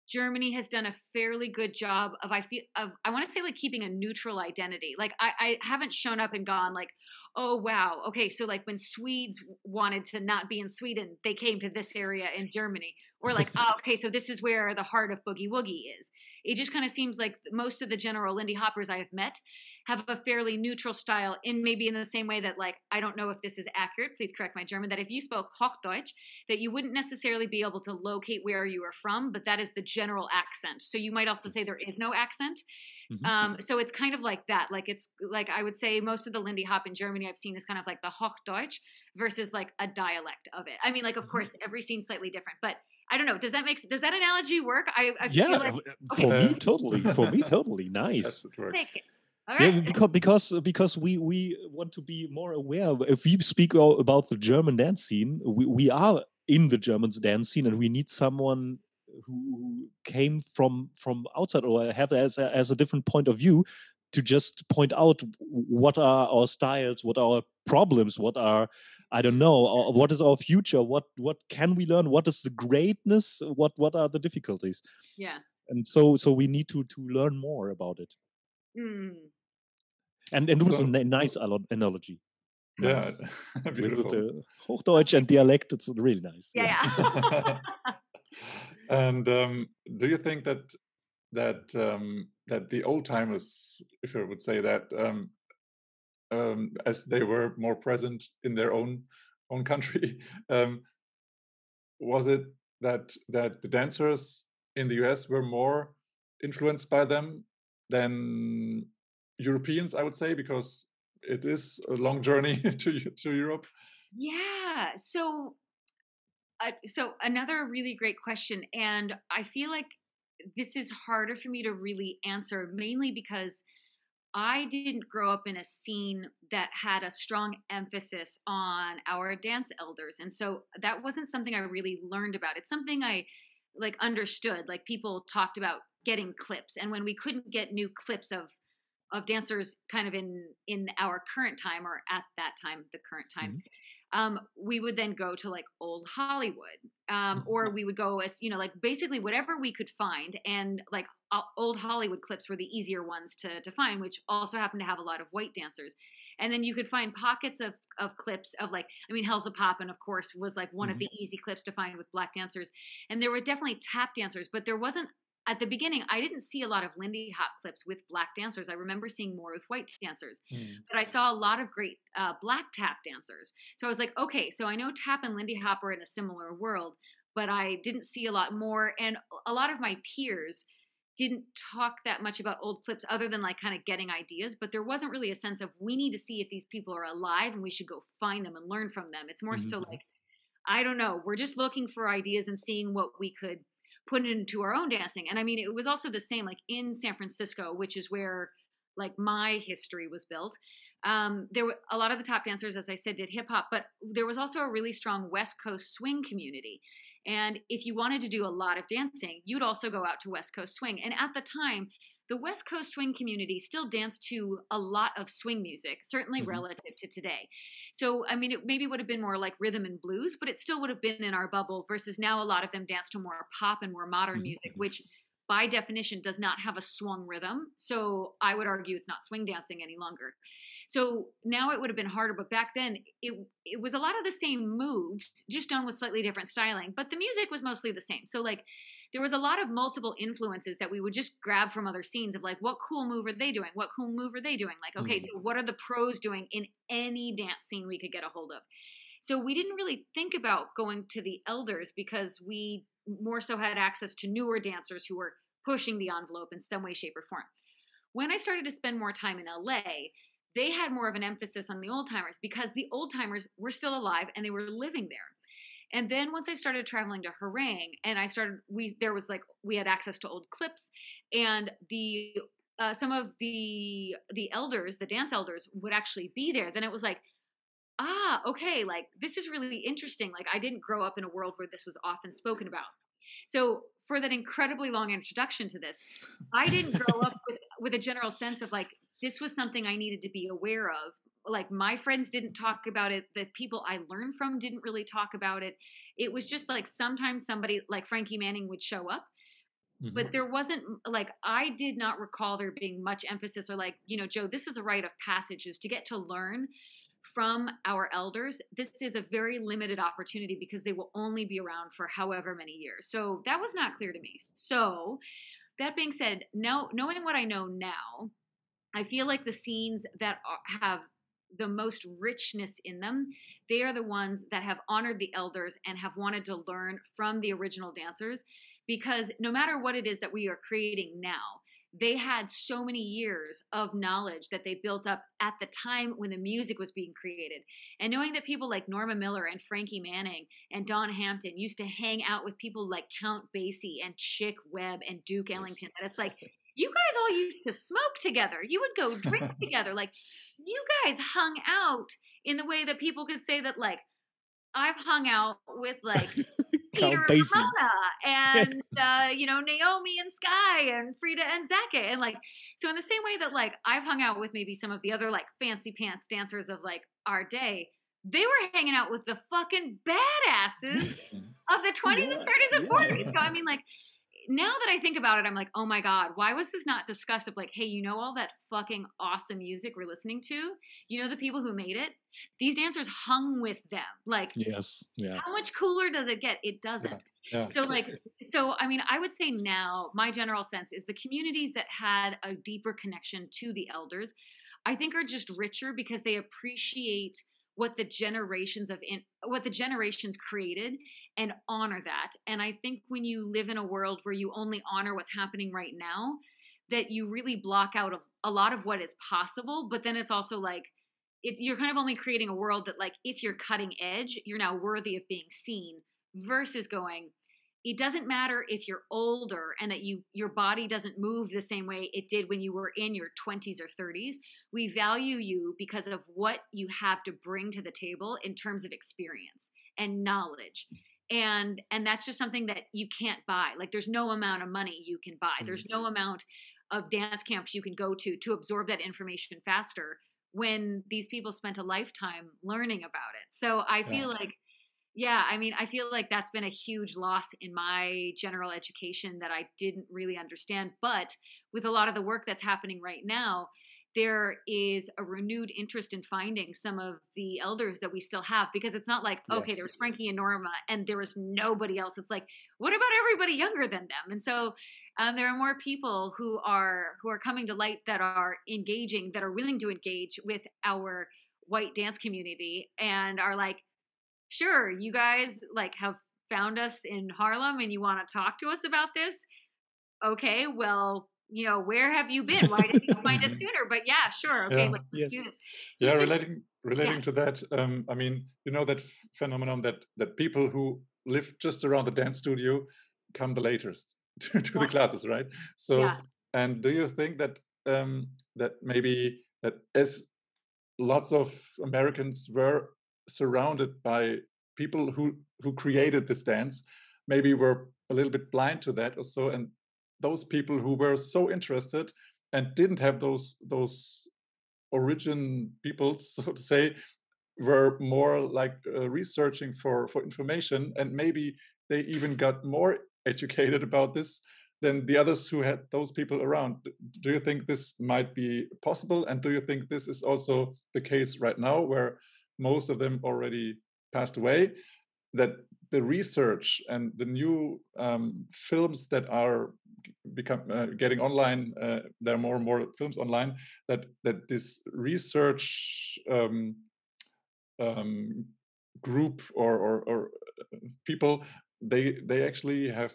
Germany has done a fairly good job of I feel of I want to say like keeping a neutral identity. Like I, I haven't shown up and gone like, oh wow, okay, so like when Swedes wanted to not be in Sweden, they came to this area in Germany. Or like, oh, okay, so this is where the heart of Boogie Woogie is. It just kind of seems like most of the general Lindy Hoppers I have met have a fairly neutral style in maybe in the same way that like I don't know if this is accurate, please correct my German, that if you spoke Hochdeutsch, that you wouldn't necessarily be able to locate where you are from, but that is the general accent. So you might also say there is no accent.
Mhm.
Um, so it's kind of like that. Like it's like I would say most of the Lindy Hop in Germany I've seen is kind of like the Hochdeutsch versus like a dialect of it. I mean, like of
Mhm.
course every scene's slightly different, but I don't know. Does that make does that analogy work? I, I
yeah,
feel like
f- for me totally. For me totally nice.
Yes, it works.
Take it. All
Yeah, because because because we we want to be more aware. If we speak about the German dance scene, we, we are in the German dance scene, and we need someone who, who came from from outside or have as a, as a different point of view to just point out what are our styles, what are our problems, what are I don't know, what is our future, what what can we learn, what is the greatness, what what are the difficulties,
Yeah.
and so so we need to to learn more about it.
Mm.
And and it was
So-
a nice analogy.
Yeah,
Nice. With-
beautiful.
With the Hochdeutsch and dialect, it's really nice.
Yeah, yeah.
and um, do you think that that um, that the old timers, if I would say that, um, um, as they were more present in their own own country, um, was it that that the dancers in the US were more influenced by them than Europeans? I would say because it is a long journey to to Europe.
Yeah. So, uh, so another really great question, and I feel like this is harder for me to really answer, mainly because I didn't grow up in a scene that had a strong emphasis on our dance elders, and so that wasn't something I really learned about. It's something I like understood. Like people talked about getting clips, and when we couldn't get new clips of of dancers kind of in in our current time or at that time the current time um, we would then go to like old Hollywood, um, or we would go as you know, like basically whatever we could find, and like old Hollywood clips were the easier ones to to find, which also happened to have a lot of white dancers. and then you could find pockets of of clips of like i mean Hellzapoppin' of course was like one mm-hmm. of the easy clips to find with black dancers and there were definitely tap dancers but there wasn't at the beginning i didn't see a lot of lindy hop clips with black dancers i remember seeing more with white dancers mm. but i saw a lot of great uh, black tap dancers so i was like okay so i know tap and lindy hop are in a similar world but i didn't see a lot more and a lot of my peers didn't talk that much about old clips other than like kind of getting ideas, but there wasn't really a sense of we need to see if these people are alive and we should go find them and learn from them. It's more mm-hmm. so like, I don't know, we're just looking for ideas and seeing what we could put it into our own dancing. And I mean, it was also the same like in San Francisco, which is where like my history was built. Um, there were a lot of the top dancers, as I said, did hip hop, but there was also a really strong West Coast swing community. And if you wanted to do a lot of dancing, you'd also go out to West Coast Swing. And at the time, the West Coast swing community still danced to a lot of swing music, certainly mm-hmm. relative to today. So, I mean, it maybe would have been more like rhythm and blues, but it still would have been in our bubble versus now a lot of them dance to more pop and more modern mm-hmm. music, which by definition does not have a swung rhythm. So, I would argue it's not swing dancing any longer. So now it would have been harder, but back then it it was a lot of the same moves, just done with slightly different styling. But the music was mostly the same. So like there was a lot of multiple influences that we would just grab from other scenes of like what cool move are they doing? What cool move are they doing? Like, okay, mm-hmm. so what are the pros doing in any dance scene we could get a hold of? So we didn't really think about going to the elders because we more so had access to newer dancers who were pushing the envelope in some way, shape, or form. When I started to spend more time in LA, they had more of an emphasis on the old timers because the old timers were still alive and they were living there. And then once I started traveling to Herräng and I started we there was like we had access to old clips and the uh, some of the the elders, the dance elders would actually be there. Then it was like ah, okay, like this is really interesting. Like I didn't grow up in a world where this was often spoken about. So for that incredibly long introduction to this, I didn't grow up with with a general sense of like this was something I needed to be aware of. Like my friends didn't talk about it, the people I learned from didn't really talk about it. It was just like sometimes somebody like Frankie Manning would show up, mm-hmm. but there wasn't like I did not recall there being much emphasis or like, you know, Joe, this is a rite of passages to get to learn from our elders, this is a very limited opportunity because they will only be around for however many years. So that was not clear to me. So that being said, now knowing what I know now, I feel like the scenes that are, have the most richness in them, they are the ones that have honored the elders and have wanted to learn from the original dancers. Because no matter what it is that we are creating now, they had so many years of knowledge that they built up at the time when the music was being created. And knowing that people like Norma Miller and Frankie Manning and Dawn Hampton used to hang out with people like Count Basie and Chick Webb and Duke Ellington, that it's like you guys all used to smoke together. You would go drink together. Like you guys hung out in the way that people could say that like I've hung out with like Peter and Ramona and uh, you know Naomi and Skye and Frida and Zaka and like so in the same way that like I've hung out with maybe some of the other like fancy pants dancers of like our day, they were hanging out with the fucking badasses of the 20s yeah, and 30s and 40s. Yeah. So I mean like now that I think about it, I'm like, oh my God, why was this not discussed? Of like, hey, you know all that fucking awesome music we're listening to? You know the people who made it? These dancers hung with them. Like,
yes, yeah.
How much cooler does it get? It doesn't. Yeah. Yeah. So, like, so I mean, I would say now, my general sense is the communities that had a deeper connection to the elders, I think are just richer because they appreciate what the generations of in, what the generations created and honor that. And I think when you live in a world where you only honor what's happening right now, that you really block out a, lot of what is possible. But then it's also like, it, you're kind of only creating a world that, like, if you're cutting edge, you're now worthy of being seen versus going, it doesn't matter if you're older and that you your body doesn't move the same way it did when you were in your 20s or 30s we value you because of what you have to bring to the table in terms of experience and knowledge and and that's just something that you can't buy like there's no amount of money you can buy there's no mm-hmm. amount of dance camps you can go to to absorb that information faster when these people spent a lifetime learning about it so i feel yeah. like yeah i mean i feel like that's been a huge loss in my general education that i didn't really understand but with a lot of the work that's happening right now there is a renewed interest in finding some of the elders that we still have because it's not like okay
Yes.
there was frankie and norma and there was nobody else. It's like what about everybody younger than them? And so um, there are more people who are who are coming to light that are engaging that are willing to engage with our white dance community and are like sure you guys like have found us in harlem and you want to talk to us about this? Okay well you know where have you been why didn't you find us sooner but yeah sure okay
Yeah.
like, let's
Yes.
do this
yeah relating relating to that um i mean you know that phenomenon that that people who live just around the dance studio come the latest to, to
Yeah.
the classes right so
Yeah.
and do you think that um that maybe that as lots of americans were surrounded by people who who created this dance maybe were a little bit blind to that or so and those people who were so interested and didn't have those those origin people so to say were more like uh, researching for for information and maybe they even got more educated about this than the others who had those people around. Do you think this might be possible? And do you think this is also the case right now where most of them already passed away that the research and the new um, films that are become uh, getting online uh, there are more and more films online that that this research um, um, group or, or or uh, people they they actually have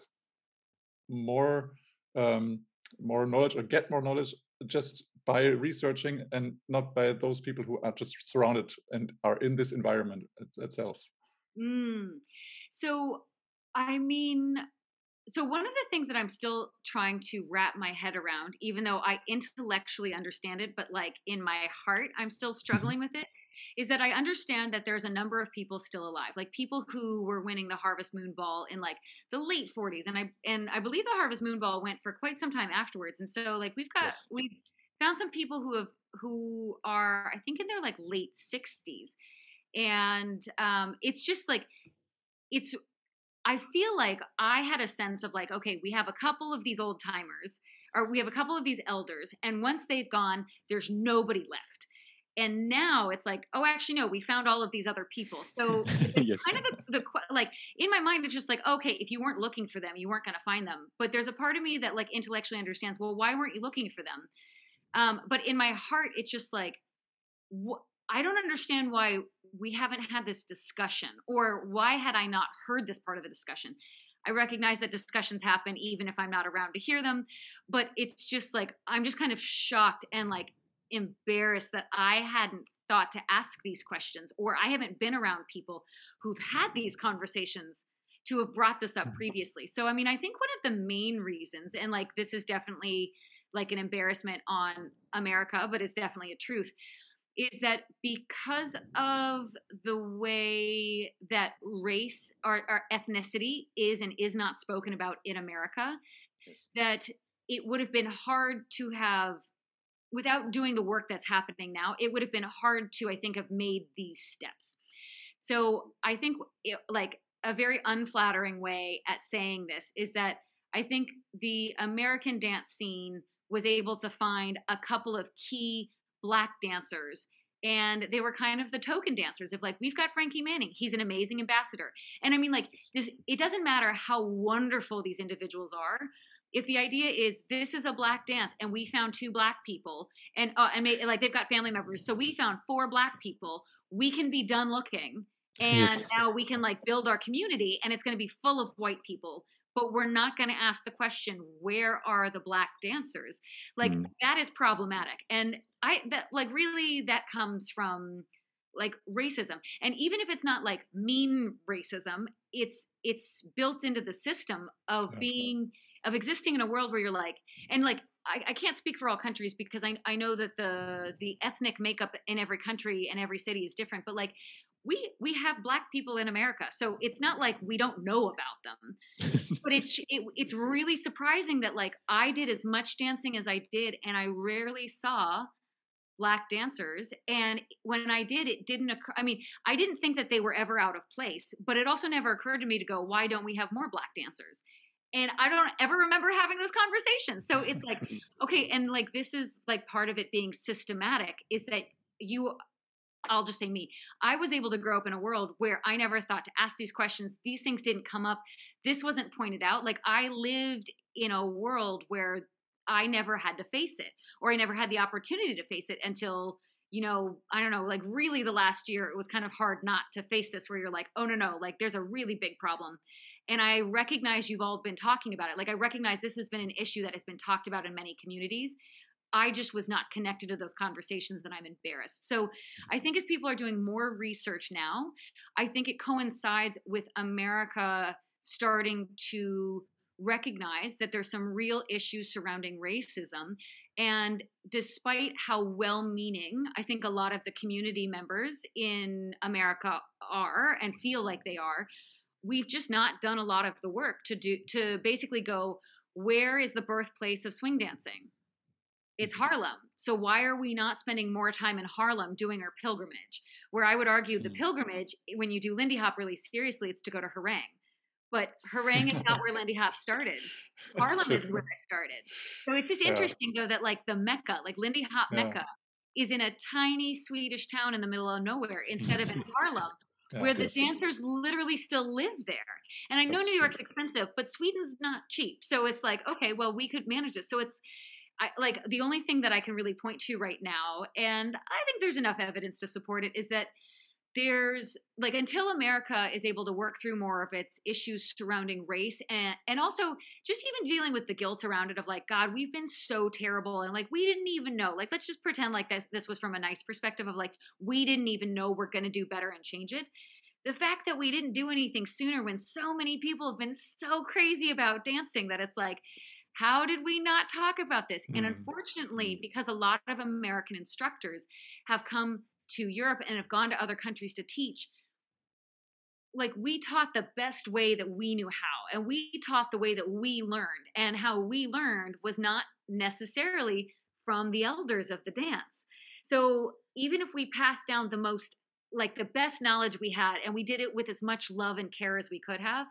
more um, more knowledge or get more knowledge just by researching and not by those people who are just surrounded and are in this environment itself
Mm. So, I mean, so one of the things that I'm still trying to wrap my head around, even though I intellectually understand it, but like in my heart, I'm still struggling with it, is that I understand that there's a number of people still alive, like people who were winning the Harvest Moon Ball in like the late 40s, and I and I believe the Harvest Moon Ball went for quite some time afterwards, and so like we've got
Yes.
we've found some people who have who are I think in their like late 60s and um, it's just like it's i feel like i had a sense of like okay we have a couple of these old timers or we have a couple of these elders and once they've gone there's nobody left. And now it's like oh actually no we found all of these other people. So
yes.
kind of the, the like in my mind it's just like okay if you weren't looking for them you weren't going to find them. But there's a part of me that like intellectually understands well why weren't you looking for them? Um, but in my heart it's just like wh- i don't understand why we haven't had this discussion or why had i not heard this part of the discussion? I recognize that discussions happen even if i'm not around to hear them but it's just like i'm just kind of shocked and like embarrassed that i hadn't thought to ask these questions or i haven't been around people who've had these conversations to have brought this up hmm. previously. So i mean i think one of the main reasons and like this is definitely like an embarrassment on america but it's definitely a truth is that because of the way that race or, or ethnicity is and is not spoken about in America, that it would have been hard to have, without doing the work that's happening now, it would have been hard to, I think, have made these steps. So I think, it, like, a very unflattering way at saying this is that I think the American dance scene was able to find a couple of key black dancers and they were kind of the token dancers of like we've got frankie manning he's an amazing ambassador and i mean like this it doesn't matter how wonderful these individuals are if the idea is this is a black dance and we found two black people and uh, and may, like they've got family members so we found four black people we can be done looking and
Yes.
now we can like build our community and it's going to be full of white people but we're not going to ask the question where are the black dancers like
Mm.
that is problematic and i that like really that comes from like racism and even if it's not like mean racism it's it's built into the system of
Yeah.
being of existing in a world where you're like and like I, I can't speak for all countries because I, I know that the the ethnic makeup in every country and every city is different but like we we have black people in america so it's not like we don't know about them but it's it, it's really surprising that like I did as much dancing as I did, and I rarely saw black dancers. And when I did, it didn't occur. I mean, I didn't think that they were ever out of place, but it also never occurred to me to go, why don't we have more black dancers? and I don't ever remember having those conversations. So it's like, okay, and like this is like part of it being systematic is that you I'll just say me. I was able to grow up in a world where I never thought to ask these questions. These things didn't come up. This wasn't pointed out. Like I lived in a world where I never had to face it or I never had the opportunity to face it until you know, I don't know, like really the last year, it was kind of hard not to face this where you're like, oh no, no, like there's a really big problem. And I recognize you've all been talking about it. Like I recognize this has been an issue that has been talked about in many communities. I just was not connected to those conversations that I'm embarrassed. So I think as people are doing more research now, I think it coincides with America starting to recognize that there's some real issues surrounding racism and despite how well meaning I think a lot of the community members in America are and feel like they are, we've just not done a lot of the work to do to basically go, where is the birthplace of swing dancing? It's mm-hmm. Harlem. So why are we not spending more time in Harlem doing our pilgrimage? Where I would argue the mm. pilgrimage, when you do Lindy Hop really seriously, it's to go to Herräng. But Herräng is not where Lindy Hop started. Harlem is where it started. So it's just interesting yeah. though that like the Mecca, like Lindy Hop yeah. Mecca, is in a tiny Swedish town in the middle of nowhere instead of in Harlem. Yeah, where the dancers literally still live there. And I know New York's true. expensive, but Sweden's not cheap. So it's like, okay, well, we could manage it. So it's I, like the only thing that I can really point to right now, and I think there's enough evidence to support it, is that there's like until America is able to work through more of its issues surrounding race and and also just even dealing with the guilt around it of like God we've been so terrible and like we didn't even know like let's just pretend like this this was from a nice perspective of like we didn't even know we're going to do better and change it. The fact that we didn't do anything sooner when so many people have been so crazy about dancing that it's like how did we not talk about this? And mm-hmm. unfortunately, mm-hmm. because a lot of American instructors have come to Europe and have gone to other countries to teach, like we taught the best way that we knew how, and we taught the way that we learned, and how we learned was not necessarily from the elders of the dance. So even if we passed down the most, like the best knowledge we had, and we did it with as much love and care as we could have,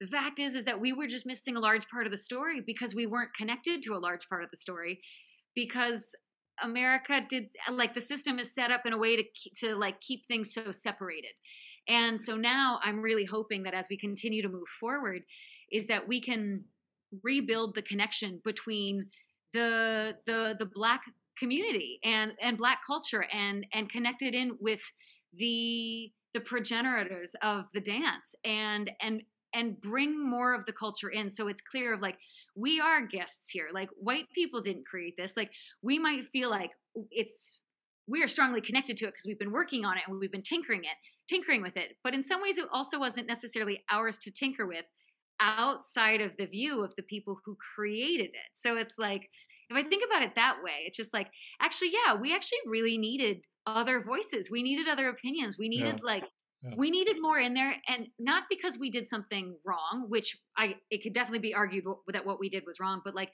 the fact is is that we were just missing a large part of the story because we weren't connected to a large part of the story because America did like the system is set up in a way to to like keep things so separated. And so now I'm really hoping that as we continue to move forward is that we can rebuild the connection between the the the black community and and black culture and and connect it in with the the progenitors of the dance and and and bring more of the culture in so it's clear of like we are guests here. Like white people didn't create this. Like we might feel like it's we are strongly connected to it because we've been working on it and we've been tinkering it, tinkering with it. But in some ways, it also wasn't necessarily ours to tinker with outside of the view of the people who created it. So it's like if I think about it that way, it's just like actually, yeah, we actually really needed other voices. We needed other opinions. We needed yeah. like yeah. We needed more in there, and not because we did something wrong, which I it could definitely be argued that what we did was wrong, but like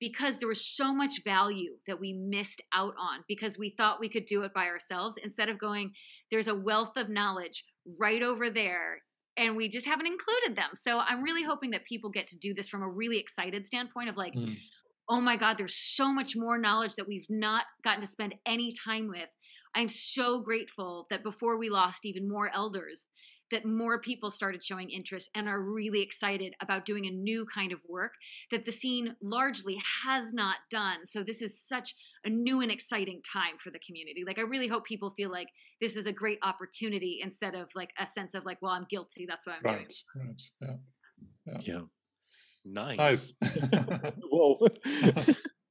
because there was so much value that we missed out on because we thought we could do it by ourselves instead of going. There's a wealth of knowledge right over there, and we just haven't included them. So I'm really hoping that people get to do this from a really excited standpoint of like. Mm. Oh my God, there's so much more knowledge that we've not gotten to spend any time with I'm so grateful that before we lost even more elders, that more people started showing interest and are really excited about doing a new kind of work that the scene largely has not done. So this is such a new and exciting time for the community. Like I really hope people feel like this is a great opportunity instead of like a sense of like, well, I'm guilty. That's what I'm
right,
doing.
Right. Yeah.
Yeah. yeah.
Nice.
Nice. Whoa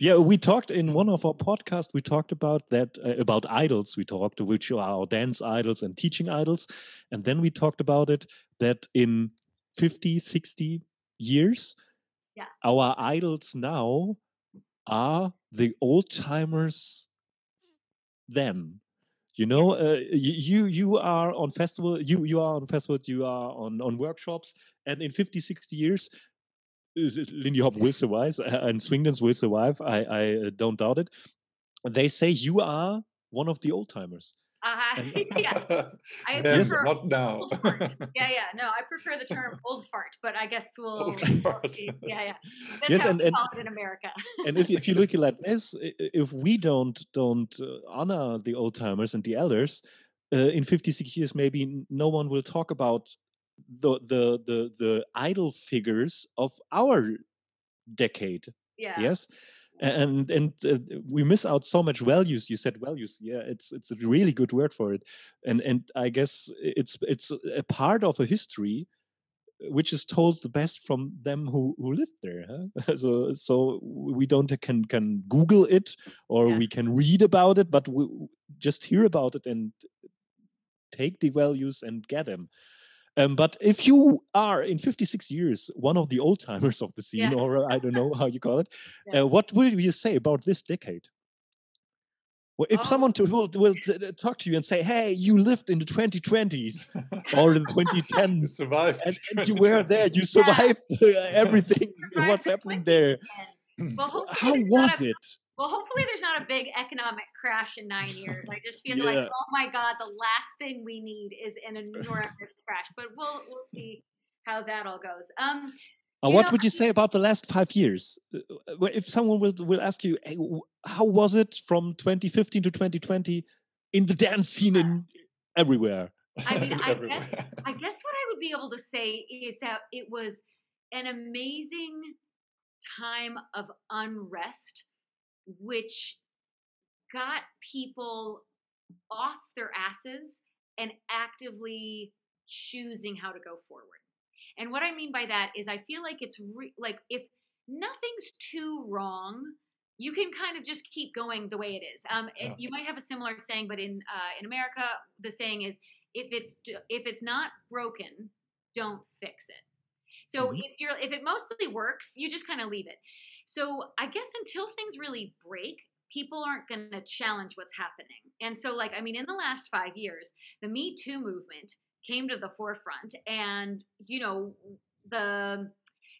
yeah we talked in one of our podcasts we talked about that uh, about idols. We talked which are our dance idols and teaching idols. And then we talked about it that in 50 60 years
yeah.
our idols now are the old timers then you know uh, you you are on festival you you are on festival you are on on workshops. And in 50 60 years Lindy Hop will survive and swing dance will survive. I, I uh, don't doubt it. They say you are one of the old timers.
Uh, yeah, I
yes,
prefer
not now.
Yeah, yeah. No, I prefer the term old fart, but I guess we'll.
Old
we'll
fart.
Yeah, yeah. That's
Yes,
how
and-
we
and-
it in America.
and if, if you look at this, i- i- if we don't don't uh, honor the old timers and the elders, uh, in 56 years, maybe no one will talk about the the the the idol figures of our decade.
yeah.
Yes, and and uh, we miss out so much values. You said values. Yeah, it's it's a really good word for it. And and I guess it's it's a part of a history which is told the best from them who who lived there huh? so so we don't can can google it or
Yeah.
we can read about it but we just hear about it and take the values and get them um, but if you are in 56 years one of the old timers of the scene
Yeah.
or i don't know how you call it
Yeah.
uh, what will you say about this decade well, if
Oh.
someone to, will, will t- t- talk to you and say, "Hey, you lived in the 2020s or the 2010s,
you survived.
and, and you were there. You survived uh, everything.
Survived
What's happening there?
Well,
How was it?
Well, hopefully there's not a big economic crash in nine years. I just feel like, oh my god, the last thing we need is an enormous crash. But we'll we'll see how that all goes. Um,
Uh, what
know,
would you say about the last five years? Uh, uh, If someone will will ask you, hey, how was it from 2015 to 2020 in the dance scene in everywhere?
I mean, I guess I guess what I would be able to say is that it was an amazing time of unrest, which got people off their asses and actively choosing how to go forward. And what I mean by that is, I feel like it's re- like if nothing's too wrong, you can kind of just keep going the way it is. Um, it- you might have a similar saying, but in uh, in America, the saying is, if it's if it's not broken, don't fix it. So
Mhm.
if you're if it mostly works, you just kind of leave it. So I guess until things really break, people aren't going to challenge what's happening. And so like I mean in the last 5 years, the Me Too movement came to the forefront and you know the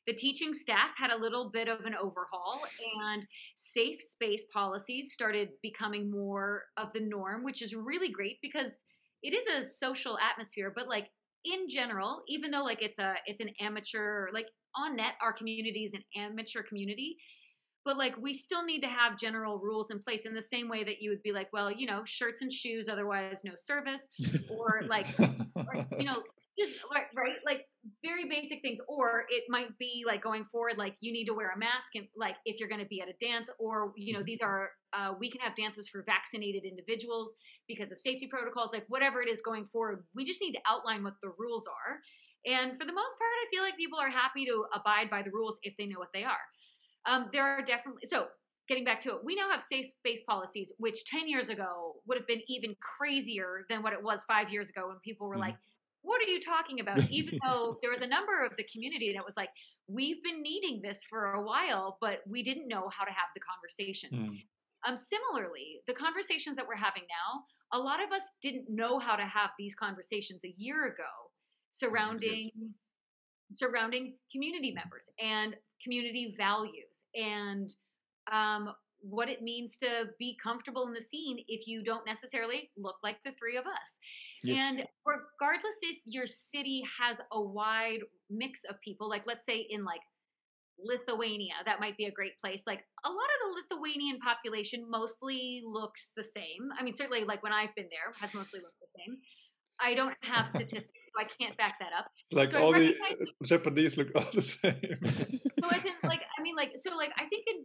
the teaching staff had a little bit of an overhaul and safe space policies started becoming more of the norm which is really great because it is a social atmosphere but like in general even though like it's a it's an amateur like on net our community is an amateur community but like we still need to have general rules in place in the same way that you would be like well you know shirts and shoes otherwise no service or like or, you know just right, right like very basic things or it might be like going forward like you need to wear a mask and like if you're going to be at a dance or you know these are uh, we can have dances for vaccinated individuals because of safety protocols like whatever it is going forward we just need to outline what the rules are and for the most part i feel like people are happy to abide by the rules if they know what they are um, there are definitely so getting back to it we now have safe space policies which 10 years ago would have been even crazier than what it was five years ago when people were
Mhm.
like what are you talking about even though there was a number of the community that was like we've been needing this for a while but we didn't know how to have the conversation
Mm.
um, similarly, the conversations that we're having now, a lot of us didn't know how to have these conversations a year ago surrounding surrounding community members and community values and um, what it means to be comfortable in the scene if you don't necessarily look like the three of us. And regardless if your city has a wide mix of people, like let's say in like Lithuania, that might be a great place. Like a lot of the Lithuanian population mostly looks the same. I mean, certainly like when I've been there, has mostly looked the same. I don't have statistics, so I can't back that up.
like
So
all the Japanese look all the same.
So as in like I mean like so like I think in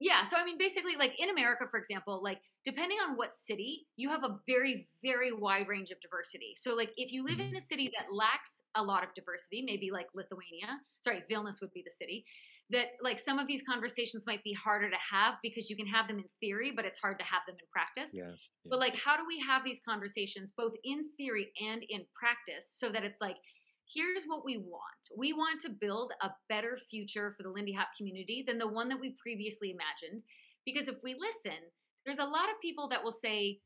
yeah, so I mean basically like in America for example, like depending on what city, you have a very very wide range of diversity. So like if you live in mm-hmm. a city that lacks a lot of diversity, maybe like Lithuania, sorry, Vilnius would be the city, that like some of these conversations might be harder to have because you can have them in theory, but it's hard to have them in practice.
yeah.
But like, how do we have these conversations both in theory and in practice so that it's like, here's what we want. We want to build a better future for the Lindy Hop community than the one that we previously imagined. Because if we listen, there's a lot of people that will say,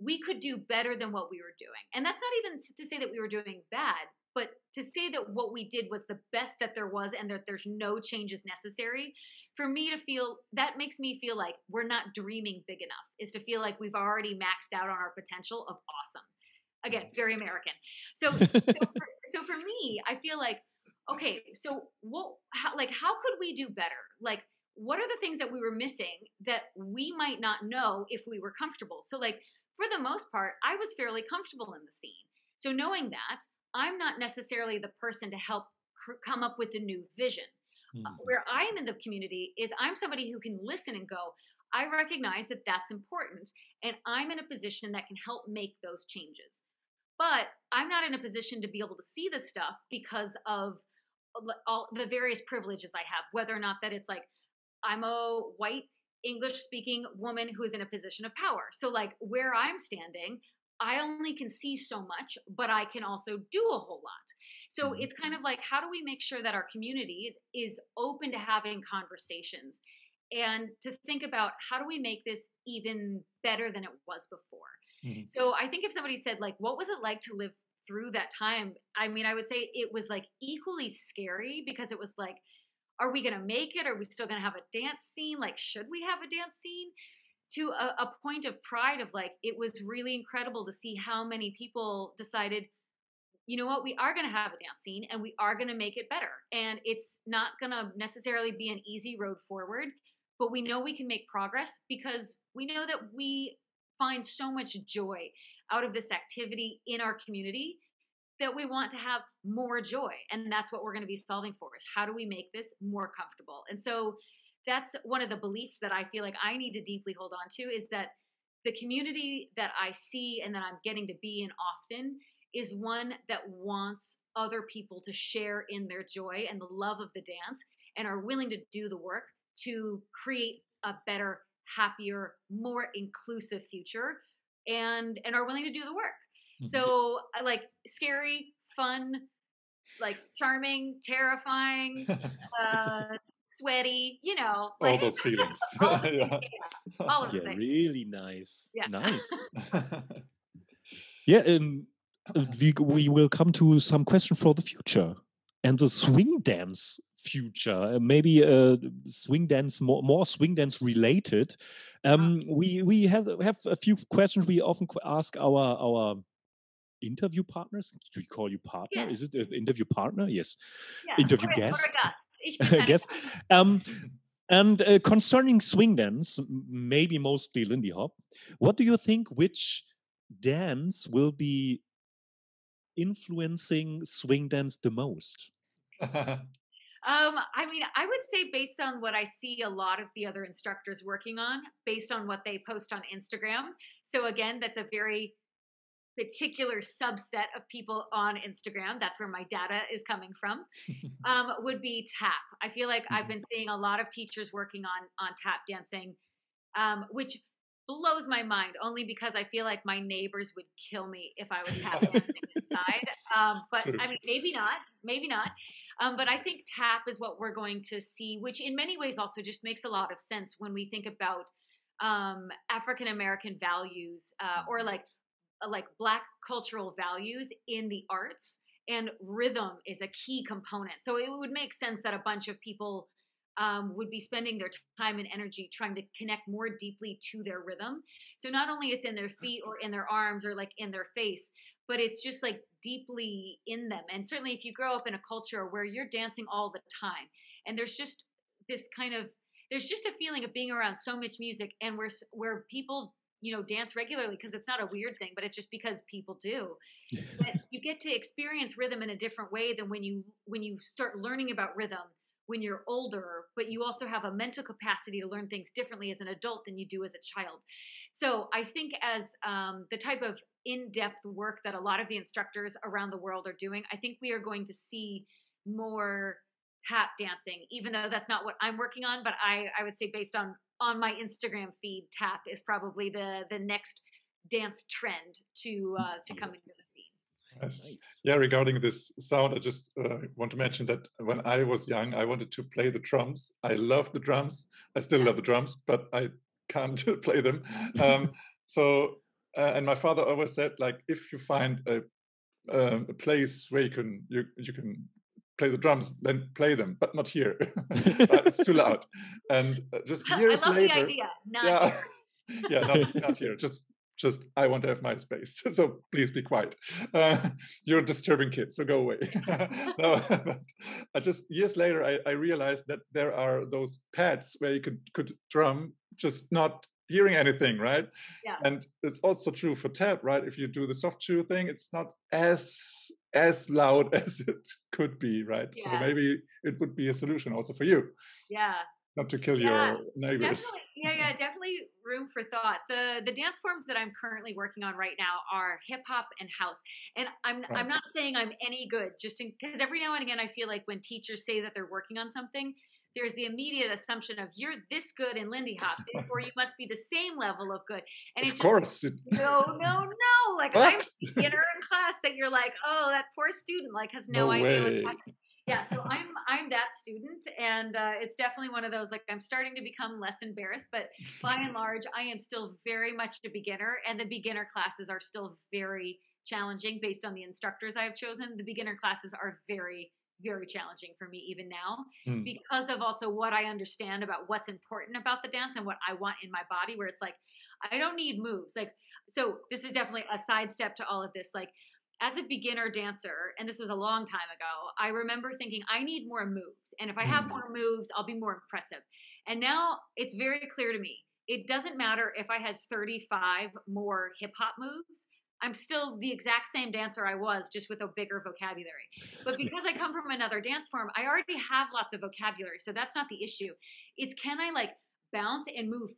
we could do better than what we were doing. And that's not even to say that we were doing bad, but to say that what we did was the best that there was and that there's no changes necessary, for me to feel that makes me feel like we're not dreaming big enough, is to feel like we've already maxed out on our potential of awesome. Again, very American. So, so, for, so for me, I feel like, okay, so what, how, like, how could we do better? Like, what are the things that we were missing that we might not know if we were comfortable? So, like, for the most part, I was fairly comfortable in the scene. So, knowing that, I'm not necessarily the person to help cr- come up with a new vision. Mm-hmm. Uh, where I am in the community is I'm somebody who can listen and go, I recognize that that's important, and I'm in a position that can help make those changes. But I'm not in a position to be able to see the stuff because of all the various privileges I have, whether or not that it's like I'm a white English speaking woman who is in a position of power. So, like where I'm standing, I only can see so much, but I can also do a whole lot. So mm-hmm. it's kind of like how do we make sure that our community is, is open to having conversations and to think about how do we make this even better than it was before. Mm-hmm. So I think if somebody said like what was it like to live through that time? I mean, I would say it was like equally scary because it was like are we going to make it? Are we still going to have a dance scene? Like should we have a dance scene? To a, a point of pride of like it was really incredible to see how many people decided you know what? We are going to have a dance scene and we are going to make it better. And it's not going to necessarily be an easy road forward but we know we can make progress because we know that we find so much joy out of this activity in our community that we want to have more joy and that's what we're going to be solving for is how do we make this more comfortable? And so that's one of the beliefs that I feel like I need to deeply hold on to is that the community that I see and that I'm getting to be in often is one that wants other people to share in their joy and the love of the dance and are willing to do the work to create a better happier more inclusive future and and are willing to do the work mm-hmm. so like scary fun like charming terrifying uh sweaty, you know.
Like, all those feelings. all yeah.
yeah.
All
yeah, really nice.
Yeah.
Nice. yeah, um, we, we will come to some question for the future and the swing dance future uh, maybe uh, swing dance more, more swing dance related um, we we have have a few questions we often ask our our interview partners do we call you partner
yes.
is it an interview partner yes interview guest I guess. Um, and uh, concerning swing dance, maybe mostly Lindy Hop, what do you think? Which dance will be influencing swing dance the most?
Um, I mean, I would say based on what I see a lot of the other instructors working on, based on what they post on Instagram. So again, that's a very particular subset of people on Instagram, that's where my data is coming from, um, would be tap. I feel like I've mm-hmm. been seeing a lot of teachers working on on tap dancing, um, which blows my mind only because I feel like my neighbors would kill me if I was tap dancing inside. Um, but I mean, maybe not, maybe not. Um, but I think tap is what we're going to see, which in many ways also just makes a lot of sense when we think about um, African American values uh, or mm-hmm. like like black cultural values in the arts and rhythm is a key component. So it would make sense that a bunch of people um, would be spending their time and energy trying to connect more deeply to their rhythm. So not only it's in their feet or in their arms or like in their face but it's just like deeply in them. And certainly if you grow up in a culture where you're dancing all the time and there's just this kind of there's just a feeling of being around so much music and where where people you know dance regularly because it's not a weird thing but it's just because people do. But you get to experience rhythm in a different way than when you when you start learning about rhythm when you're older but you also have a mental capacity to learn things differently as an adult than you do as a child. So i think as um, the type of in-depth work that a lot of the instructors around the world are doing i think we are going to see more tap dancing even though that's not what i'm working on but i i would say based on on my Instagram feed, tap is probably the the next dance trend to uh, to come into the scene.
Yes. Yeah, regarding this sound, I just uh, want to mention that when I was young, I wanted to play the drums. I love the drums. I still love the drums, but I can't play them. Um, so uh, and my father always said, like, if you find a um, a place where you can you you can play the drums, then play them, but not here. it's too loud. And uh, just years
I love
later,
the idea. Not
yeah,
here.
yeah, not, not here. Just just I want to have my space. So please be quiet. Uh, you're disturbing kids, so go away. no, but I just years later I, I realized that there are those pads where you could could drum, just not hearing anything, right?
Yeah.
And it's also true for tap, right? If you do the soft shoe thing, it's not as as loud as it could be, right? So maybe it would be a solution also for you,
Yeah.
not to kill
Yeah,
your neighbors.
Definitely, yeah, yeah, definitely room for thought. The the dance forms that I'm currently working on right now are hip hop and house, and I'm
Right.
I'm not saying I'm any good, just because every now and again I feel like when teachers say that they're working on something, there's the immediate assumption of you're this good in Lindy Hop, therefore you must be the same level of good, and
of
it's just
course.
no, no, no. Like I'm
what?
a beginner in class that you're like, oh, that poor student like has no,
No
idea what's
way.
happening. Yeah, so I'm I'm that student, and uh, it's definitely one of those like I'm starting to become less embarrassed, but by and large, I am still very much a beginner, and the beginner classes are still very challenging based on the instructors I have chosen. The beginner classes are very very challenging for me even now
Hmm.
because of also what I understand about what's important about the dance and what I want in my body, where it's like, I don't need moves. Like, so this is definitely a sidestep to all of this. Like, as a beginner dancer, and this was a long time ago, I remember thinking, I need more moves. And if I have
Mm.
more moves, I'll be more impressive. And now it's very clear to me it doesn't matter if I had 35 more hip hop moves. I'm still the exact same dancer I was, just with a bigger vocabulary. But because I come from another dance form, I already have lots of vocabulary. So that's not the issue. It's can I like bounce and move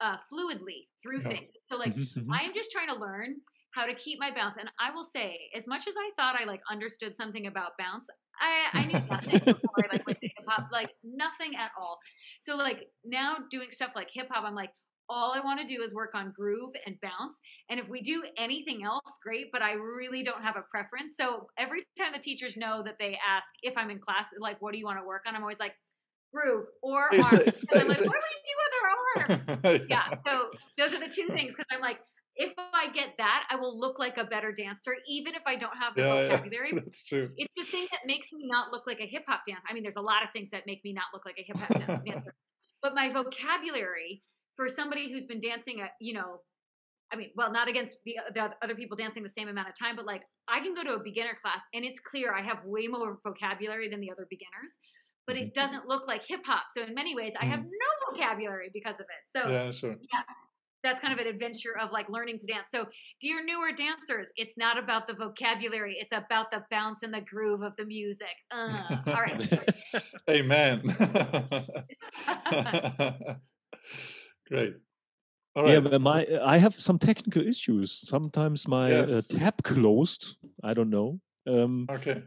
uh, fluidly through
Yeah.
things? So, like,
Mhm, mhm.
I am just trying to learn how to keep my bounce. And I will say, as much as I thought I like understood something about bounce, I, I knew nothing before I like went to hip hop, like nothing at all. So like now doing stuff like hip hop, I'm like, all I want to do is work on groove and bounce. And if we do anything else, great, but I really don't have a preference. So every time the teachers know that they ask if I'm in class, like, what do you want to work on? I'm always like, groove or
It's-
arms.
it's-
And I'm like,
it's-
what do we do with our arms? yeah so those are the two things because i'm like if i get that i will look like a better dancer even if i don't have the
Yeah, yeah.
vocabulary
That's true.
it's the thing that makes me not look like a hip hop dancer i mean there's a lot of things that make me not look like a hip hop dancer but my vocabulary for somebody who's been dancing at you know I mean, well, not against the, the other people dancing the same amount of time, but like I can go to a beginner class and it's clear I have way more vocabulary than the other beginners, but
Mm-hmm.
it doesn't look like hip hop. So in many ways, I have no vocabulary because of it. So
Yeah, sure.
that's kind of an adventure of like learning to dance. So, dear newer dancers, it's not about the vocabulary; it's about the bounce and the groove of the music. Uh, all right.
Amen. Great. All right.
Yeah, but my I have some technical issues. Sometimes my
Yes.
uh, tab closed. I don't know. Um,
okay.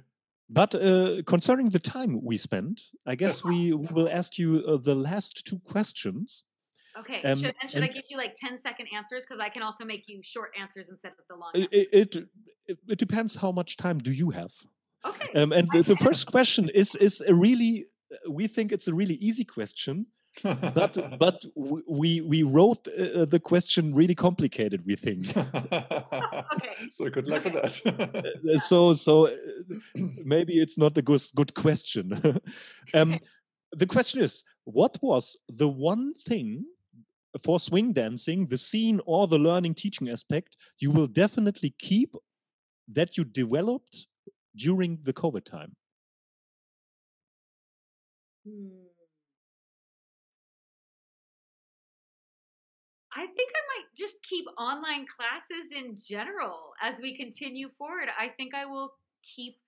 but uh, concerning the time we spent, I guess
Yes.
we, we will ask you uh, the last two questions.
Okay.
Um,
should, and should I give you like 10 second answers? Because I can also make you short answers instead of the long.
It, it, it it depends how much time do you have.
Okay.
Um, and the, the first question is is a really we think it's a really easy question, but but we we wrote uh, the question really complicated. We think.
So good luck with that.
Uh, so so uh, maybe it's not a good good question. um, the question is, what was the one thing for swing dancing, the scene or the learning teaching aspect you will definitely keep that you developed during the COVID time?
Hmm. I think I might just keep online classes in general as we continue forward. I think I will keep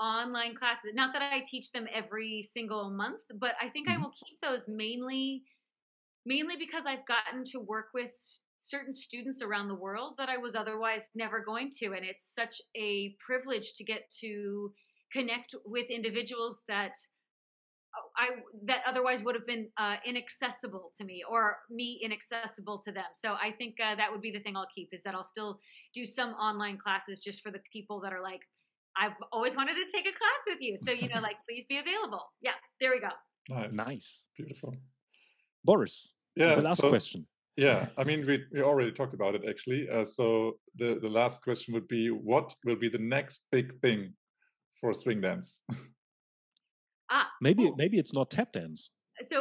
online classes. Not that I teach them every single month, but I think I
Mhm.
will keep those mainly mainly because I've gotten to work with certain students around the world that I was otherwise never going to and it's such a privilege to get to connect with individuals that I that otherwise would have been uh, inaccessible to me or me inaccessible to them. So I think uh, that would be the thing I'll keep is that I'll still do some online classes just for the people that are like, I've always wanted to take a class with you. So you know, like, please be available. Yeah, there we go.
nice.
Nice.
Beautiful.
Boris,
Yeah.
the last
so,
question.
Yeah, I mean, we, we already talked about it actually. Uh, so the, the last question would be what will be the next big thing for swing dance?
Maybe
cool.
maybe it's not tap dance.
so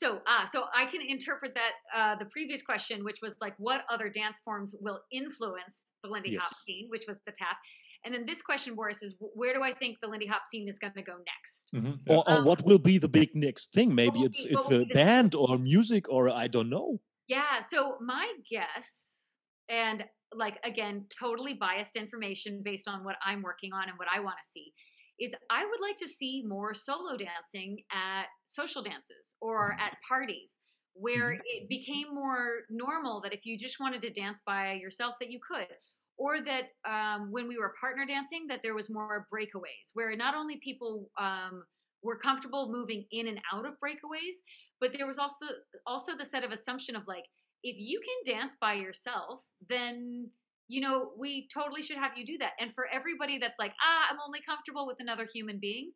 so ah so i can interpret that uh the previous question which was like what other dance forms will influence the lindy hop scene which was the tap and then this question boris is where do i think the lindy hop scene is going to go next
Mhm,
Or, or
Um,
what will be the big next thing? Maybe it's
be-
it's a
be the-
band or music or I don't know.
yeah so my guess and like again totally biased information based on what i'm working on and what i want to see is i would like to see more solo dancing at social dances or at parties where it became more normal that if you just wanted to dance by yourself that you could. Or that um, when we were partner dancing that there was more breakaways where not only people um, were comfortable moving in and out of breakaways but there was also also the set of assumption of like if you can dance by yourself then you know we totally should have you do that. And for everybody that's like ah i'm only comfortable with another human being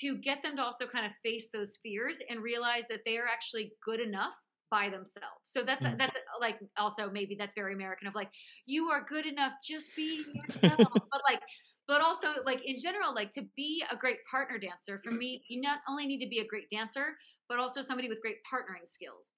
to get them to also kind of face those fears and realize that they are actually good enough by themselves. So that's
Mm.
that's like also maybe that's very american of like you are good enough just be yourself. But like but also like in general like to be a great partner dancer for me you not only need to be a great dancer but also somebody with great partnering skills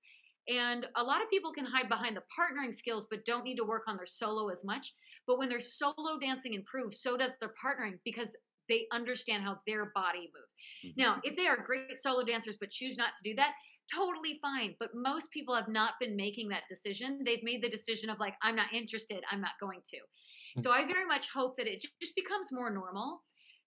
and a lot of people can hide behind the partnering skills but don't need to work on their solo as much. But when their solo dancing improves so does their partnering because they understand how their body moves.
Mhm.
now if they are great solo dancers but choose not to do that totally fine. But most people have not been making that decision. They've made the decision of like i'm not interested. I'm not going to. So i very much hope that it just becomes more normal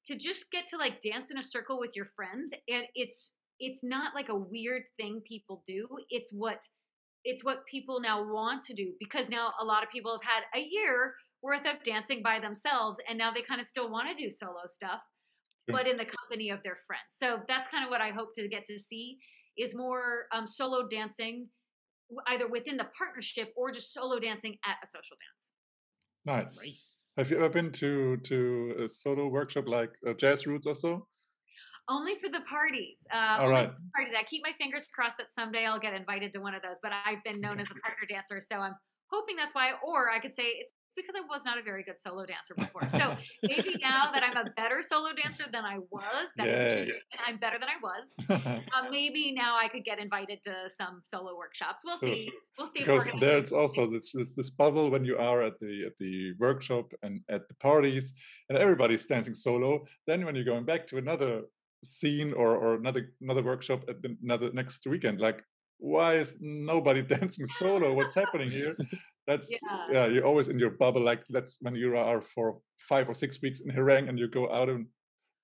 to just get to like dance in a circle with your friends and it's it's not like a weird thing people do it's what it's what people now want to do because now a lot of people have had a year worth of dancing by themselves and now they kind of still want to do solo stuff but in the company of their friends so that's kind of what i hope to get to see is more um, solo dancing either within the partnership or just solo dancing at a social dance
Nice.
Nice.
Have you ever been to to a solo workshop like uh, Jazz Roots or so?
Only for the parties uh,
All right.
parties i keep my fingers crossed that someday i'll get invited to one of those but i've been known as a partner dancer so i'm hoping that's why or i could say it's because i was not a very good solo dancer before so maybe now that i'm a better solo dancer than i was that true, and i'm better than i was uh, maybe now I could get invited to some solo workshops. We'll
Sure.
see. We'll see.
because there's also this, this this bubble when you are at the at the workshop and at the parties and everybody's dancing solo then when you're going back to another scene or or another another workshop at the another next weekend like why is nobody dancing solo what's happening here that's
Yeah.
yeah you're always in your bubble like that's when you are for five or six weeks in Herräng and you go out in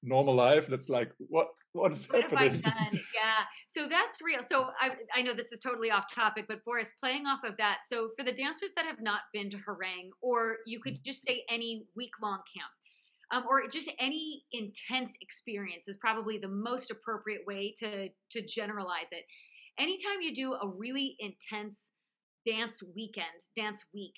normal life that's like what what is
what
happening?
Yeah. So that's real. So I, I know this is totally off topic, but Boris, playing off of that. So for the dancers that have not been to Herräng, or you could mm. just say any week long camp, um, or just any intense experience is probably the most appropriate way to to generalize it. Anytime you do a really intense dance weekend, dance week,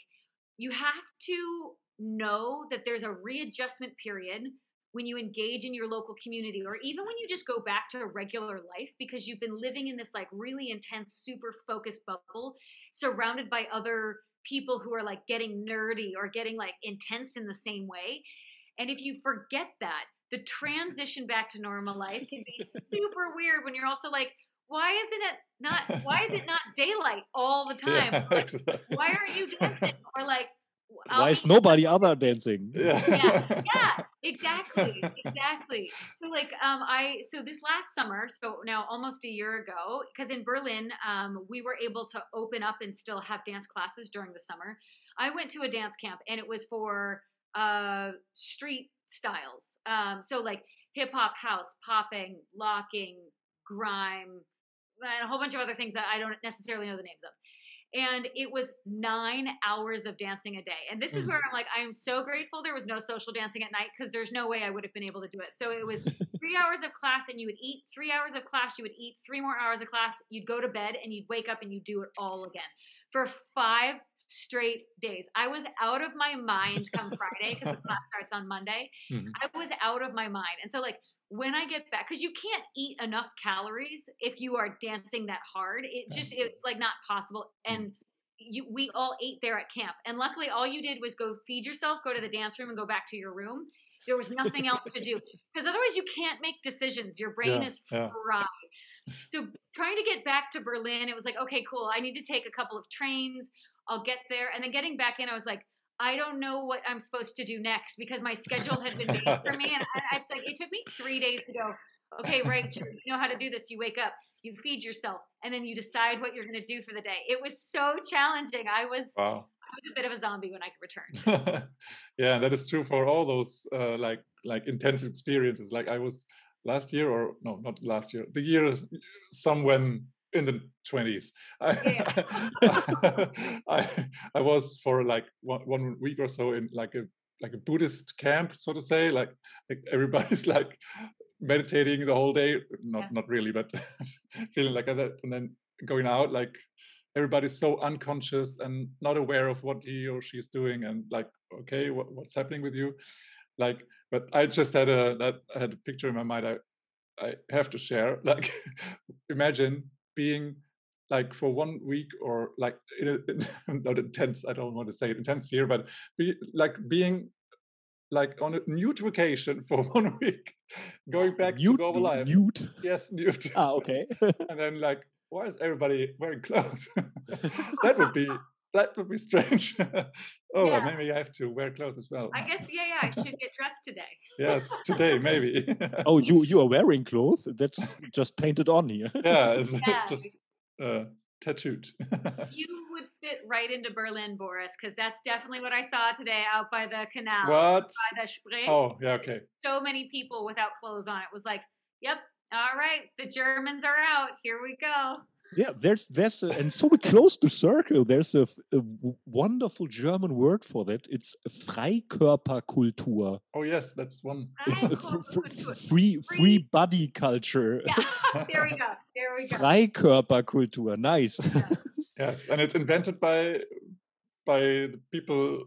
you have to know that there's a readjustment period when you engage in your local community or even when you just go back to a regular life because you've been living in this like really intense super focused bubble surrounded by other people who are like getting nerdy or getting like intense in the same way and if you forget that the transition back to normal life can be super weird when you're also like why isn't it not why is it not daylight all the time
yeah,
like,
exactly.
why aren't you dancing or like I'll
Why is nobody other dancing?
yeah
yeah, yeah, exactly, exactly. So like, um, I so this last summer, so now almost a year ago, because in Berlin, um, we were able to open up and still have dance classes during the summer. I went to a dance camp, and it was for uh street styles. Um, so like hip hop, house, popping, locking, grime, and a whole bunch of other things that I don't necessarily know the names of and it was nine hours of dancing a day. And this is
Mm.
where I'm like, I am so grateful there was no social dancing at night because there's no way I would have been able to do it. So it was three hours of class, and you would eat, three hours of class, you would eat, three more hours of class, you'd go to bed, and you'd wake up and you'd do it all again for five straight days. I was out of my mind come Friday because the class starts on Monday.
Mhm.
I was out of my mind. And so, like, when I get back, because you can't eat enough calories if you are dancing that hard. It just, it's like not possible. And you we all ate there at camp, and luckily all you did was go feed yourself, go to the dance room, and go back to your room. There was nothing else to do because otherwise you can't make decisions. Your brain
Yeah,
is
yeah.
So trying to get back to Berlin, it was like, okay, cool. I need to take a couple of trains. I'll get there, and then getting back in, I was like, I don't know what I'm supposed to do next because my schedule had been made for me, and I, it's like it took me three days to go. Okay, right, you know how to do this. You wake up, you feed yourself, and then you decide what you're going to do for the day. It was so challenging. I was,
Wow.
I was a bit of a zombie when I could return.
yeah, that is true for all those uh, like like intense experiences. Like I was last year, or no, not last year, the year somewhere in the twenties. I, I I was for like one, one week or so in like a like a Buddhist camp, so to say. Like like everybody's like meditating the whole day. Not
Yeah.
not really, but feeling like that, and then going out like everybody's so unconscious and not aware of what he or she's doing and like okay what, what's happening with you like but i just had a that i had a picture in my mind i i have to share like imagine being like for one week or like in a, not intense i don't want to say it intense here but be like being like on a nude vacation for one week going back to
Mute,
normal life
mute.
yes nude
Ah, okay.
and then like why is everybody wearing clothes that would be that would be strange oh
Yeah.
maybe i have to wear clothes as well
I guess, yeah, yeah, I should get dressed today.
yes today maybe
oh, you you are wearing clothes? That's just painted on here.
yeah it's
Yeah.
just uh tattooed
You would fit right into Berlin, Boris, because that's definitely what I saw today out by the canal.
what
By the Spree.
oh yeah okay
So many people without clothes on. It was like, yep, all right, the Germans are out. Here we go.
Yeah, there's there's a, and so we close the circle. There's a wonderful German word for that. It's Freikörperkultur.
oh yes that's one
It's a fr- fr-
cool, cool.
free
Free-
free body culture.
Yeah, there we go. There we go.
Freikörperkultur. Nice.
yes and it's invented by by the people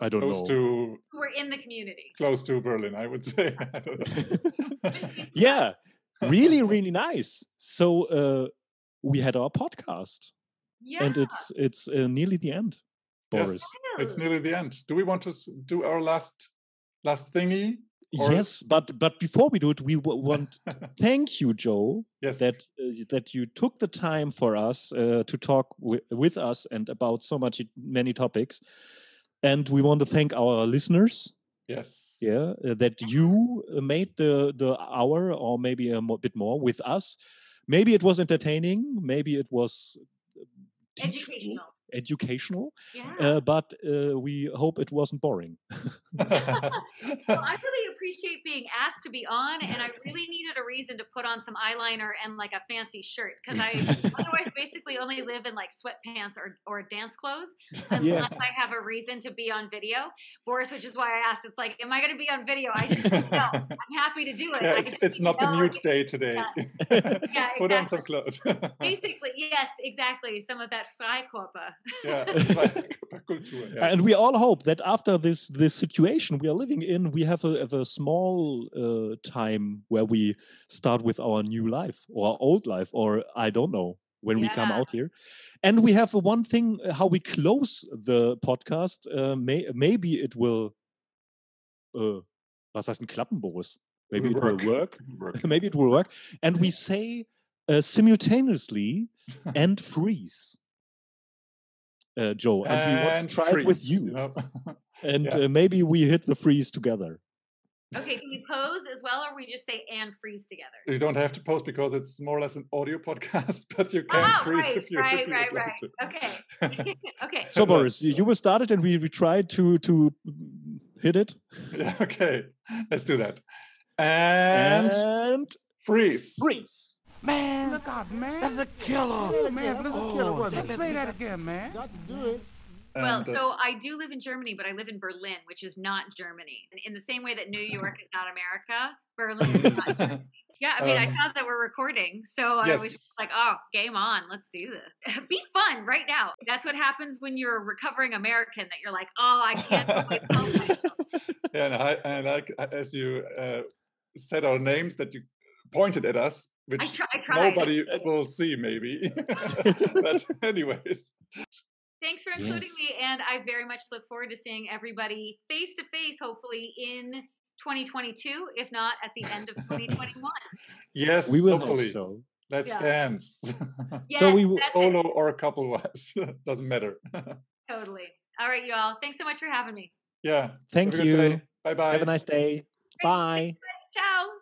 I don't
close
know.
to
Who are in the community.
close to berlin i would say I don't know.
yeah, really, really nice. So uh, we had our podcast,
Yeah.
and it's it's uh, nearly the end, Boris.
it's nearly the end do we want to do our last last thingy or-
Yes, but but before we do it, we want to thank you, Jo,
yes
that uh, that you took the time for us uh, to talk wi- with us and about so much many topics. And we want to thank our listeners,
yes
yeah, uh, that you uh, made the the hour or maybe a mo- bit more with us. Maybe it was entertaining, maybe it was uh, teachful,
Educational.
Educational,
Yeah.
uh, but uh, we hope it wasn't boring.
Well, I really appreciate being asked to be on, and I really needed a reason to put on some eyeliner and like a fancy shirt because I otherwise basically only live in like sweatpants or, or dance clothes unless
Yeah.
I have a reason to be on video. Boris, which is why I asked, it's like, am I going to be on video? I just don't know. I'm happy to do it.
yeah, it's, it's not the
know
nude day today.
Yeah,
Put on some clothes.
Basically, yes, exactly. Some of that Freikörper.
Yeah, Freikörperkultur, yeah.
and we all hope that after this this situation we are living in we have a, have a small uh, time where we start with our new life or our old life or i don't know when we come out here and we have one thing uh, how we close the podcast uh, may, maybe it will uh, was heißt ein Klappen, Boris? Maybe it will work.
Work.
maybe it will work. And we say uh, simultaneously and freeze. Uh, Jo, and, we want to try it with
freeze,
you.
know?
And
Yeah.
uh, maybe we hit the freeze together.
Okay, can we pose as well, or we just say and freeze together?
you don't have to pose because it's more or less an audio podcast, but you can
Oh,
freeze
right,
if you,
right,
if you
right,
would like to.
Okay. okay.
So, Boris, you you were started, and we, we tried to to hit it.
Yeah, okay, let's do that. And,
And
freeze.
freeze.
Man, look out, man. That's a killer. Oh, man, that's a killer. Oh, let's play that again, man. Got to do it.
Well,
uh,
so I do live in Germany, but I live in Berlin, which is not Germany. In the same way that New York is not America, Berlin is not Germany. Yeah, I mean, I
Um,
saw that we're recording, so I was just like, "Oh, game on! Let's do this. Be fun right now." That's what happens when you're a recovering American. That you're like, "Oh, I can't quite myself."
yeah, and I, and I, as you uh, said our names, that you pointed at us, which
I, try, I tried.
nobody will see, maybe. but anyways,
Thanks for including
Yes.
me, and I very much look forward to seeing everybody face to face, hopefully in 2022, if not at the end of 2021.
Yes,
We will
hopefully.
hope so.
Let's
Yeah.
dance.
Yes,
So we w-
that's it.
Solo or a couple wise. Doesn't matter.
Totally. All right, you all. Thanks so much for having me.
yeah.
Thank
Have a good day.
you.
Bye bye.
Have a nice day. Bye.
Ciao.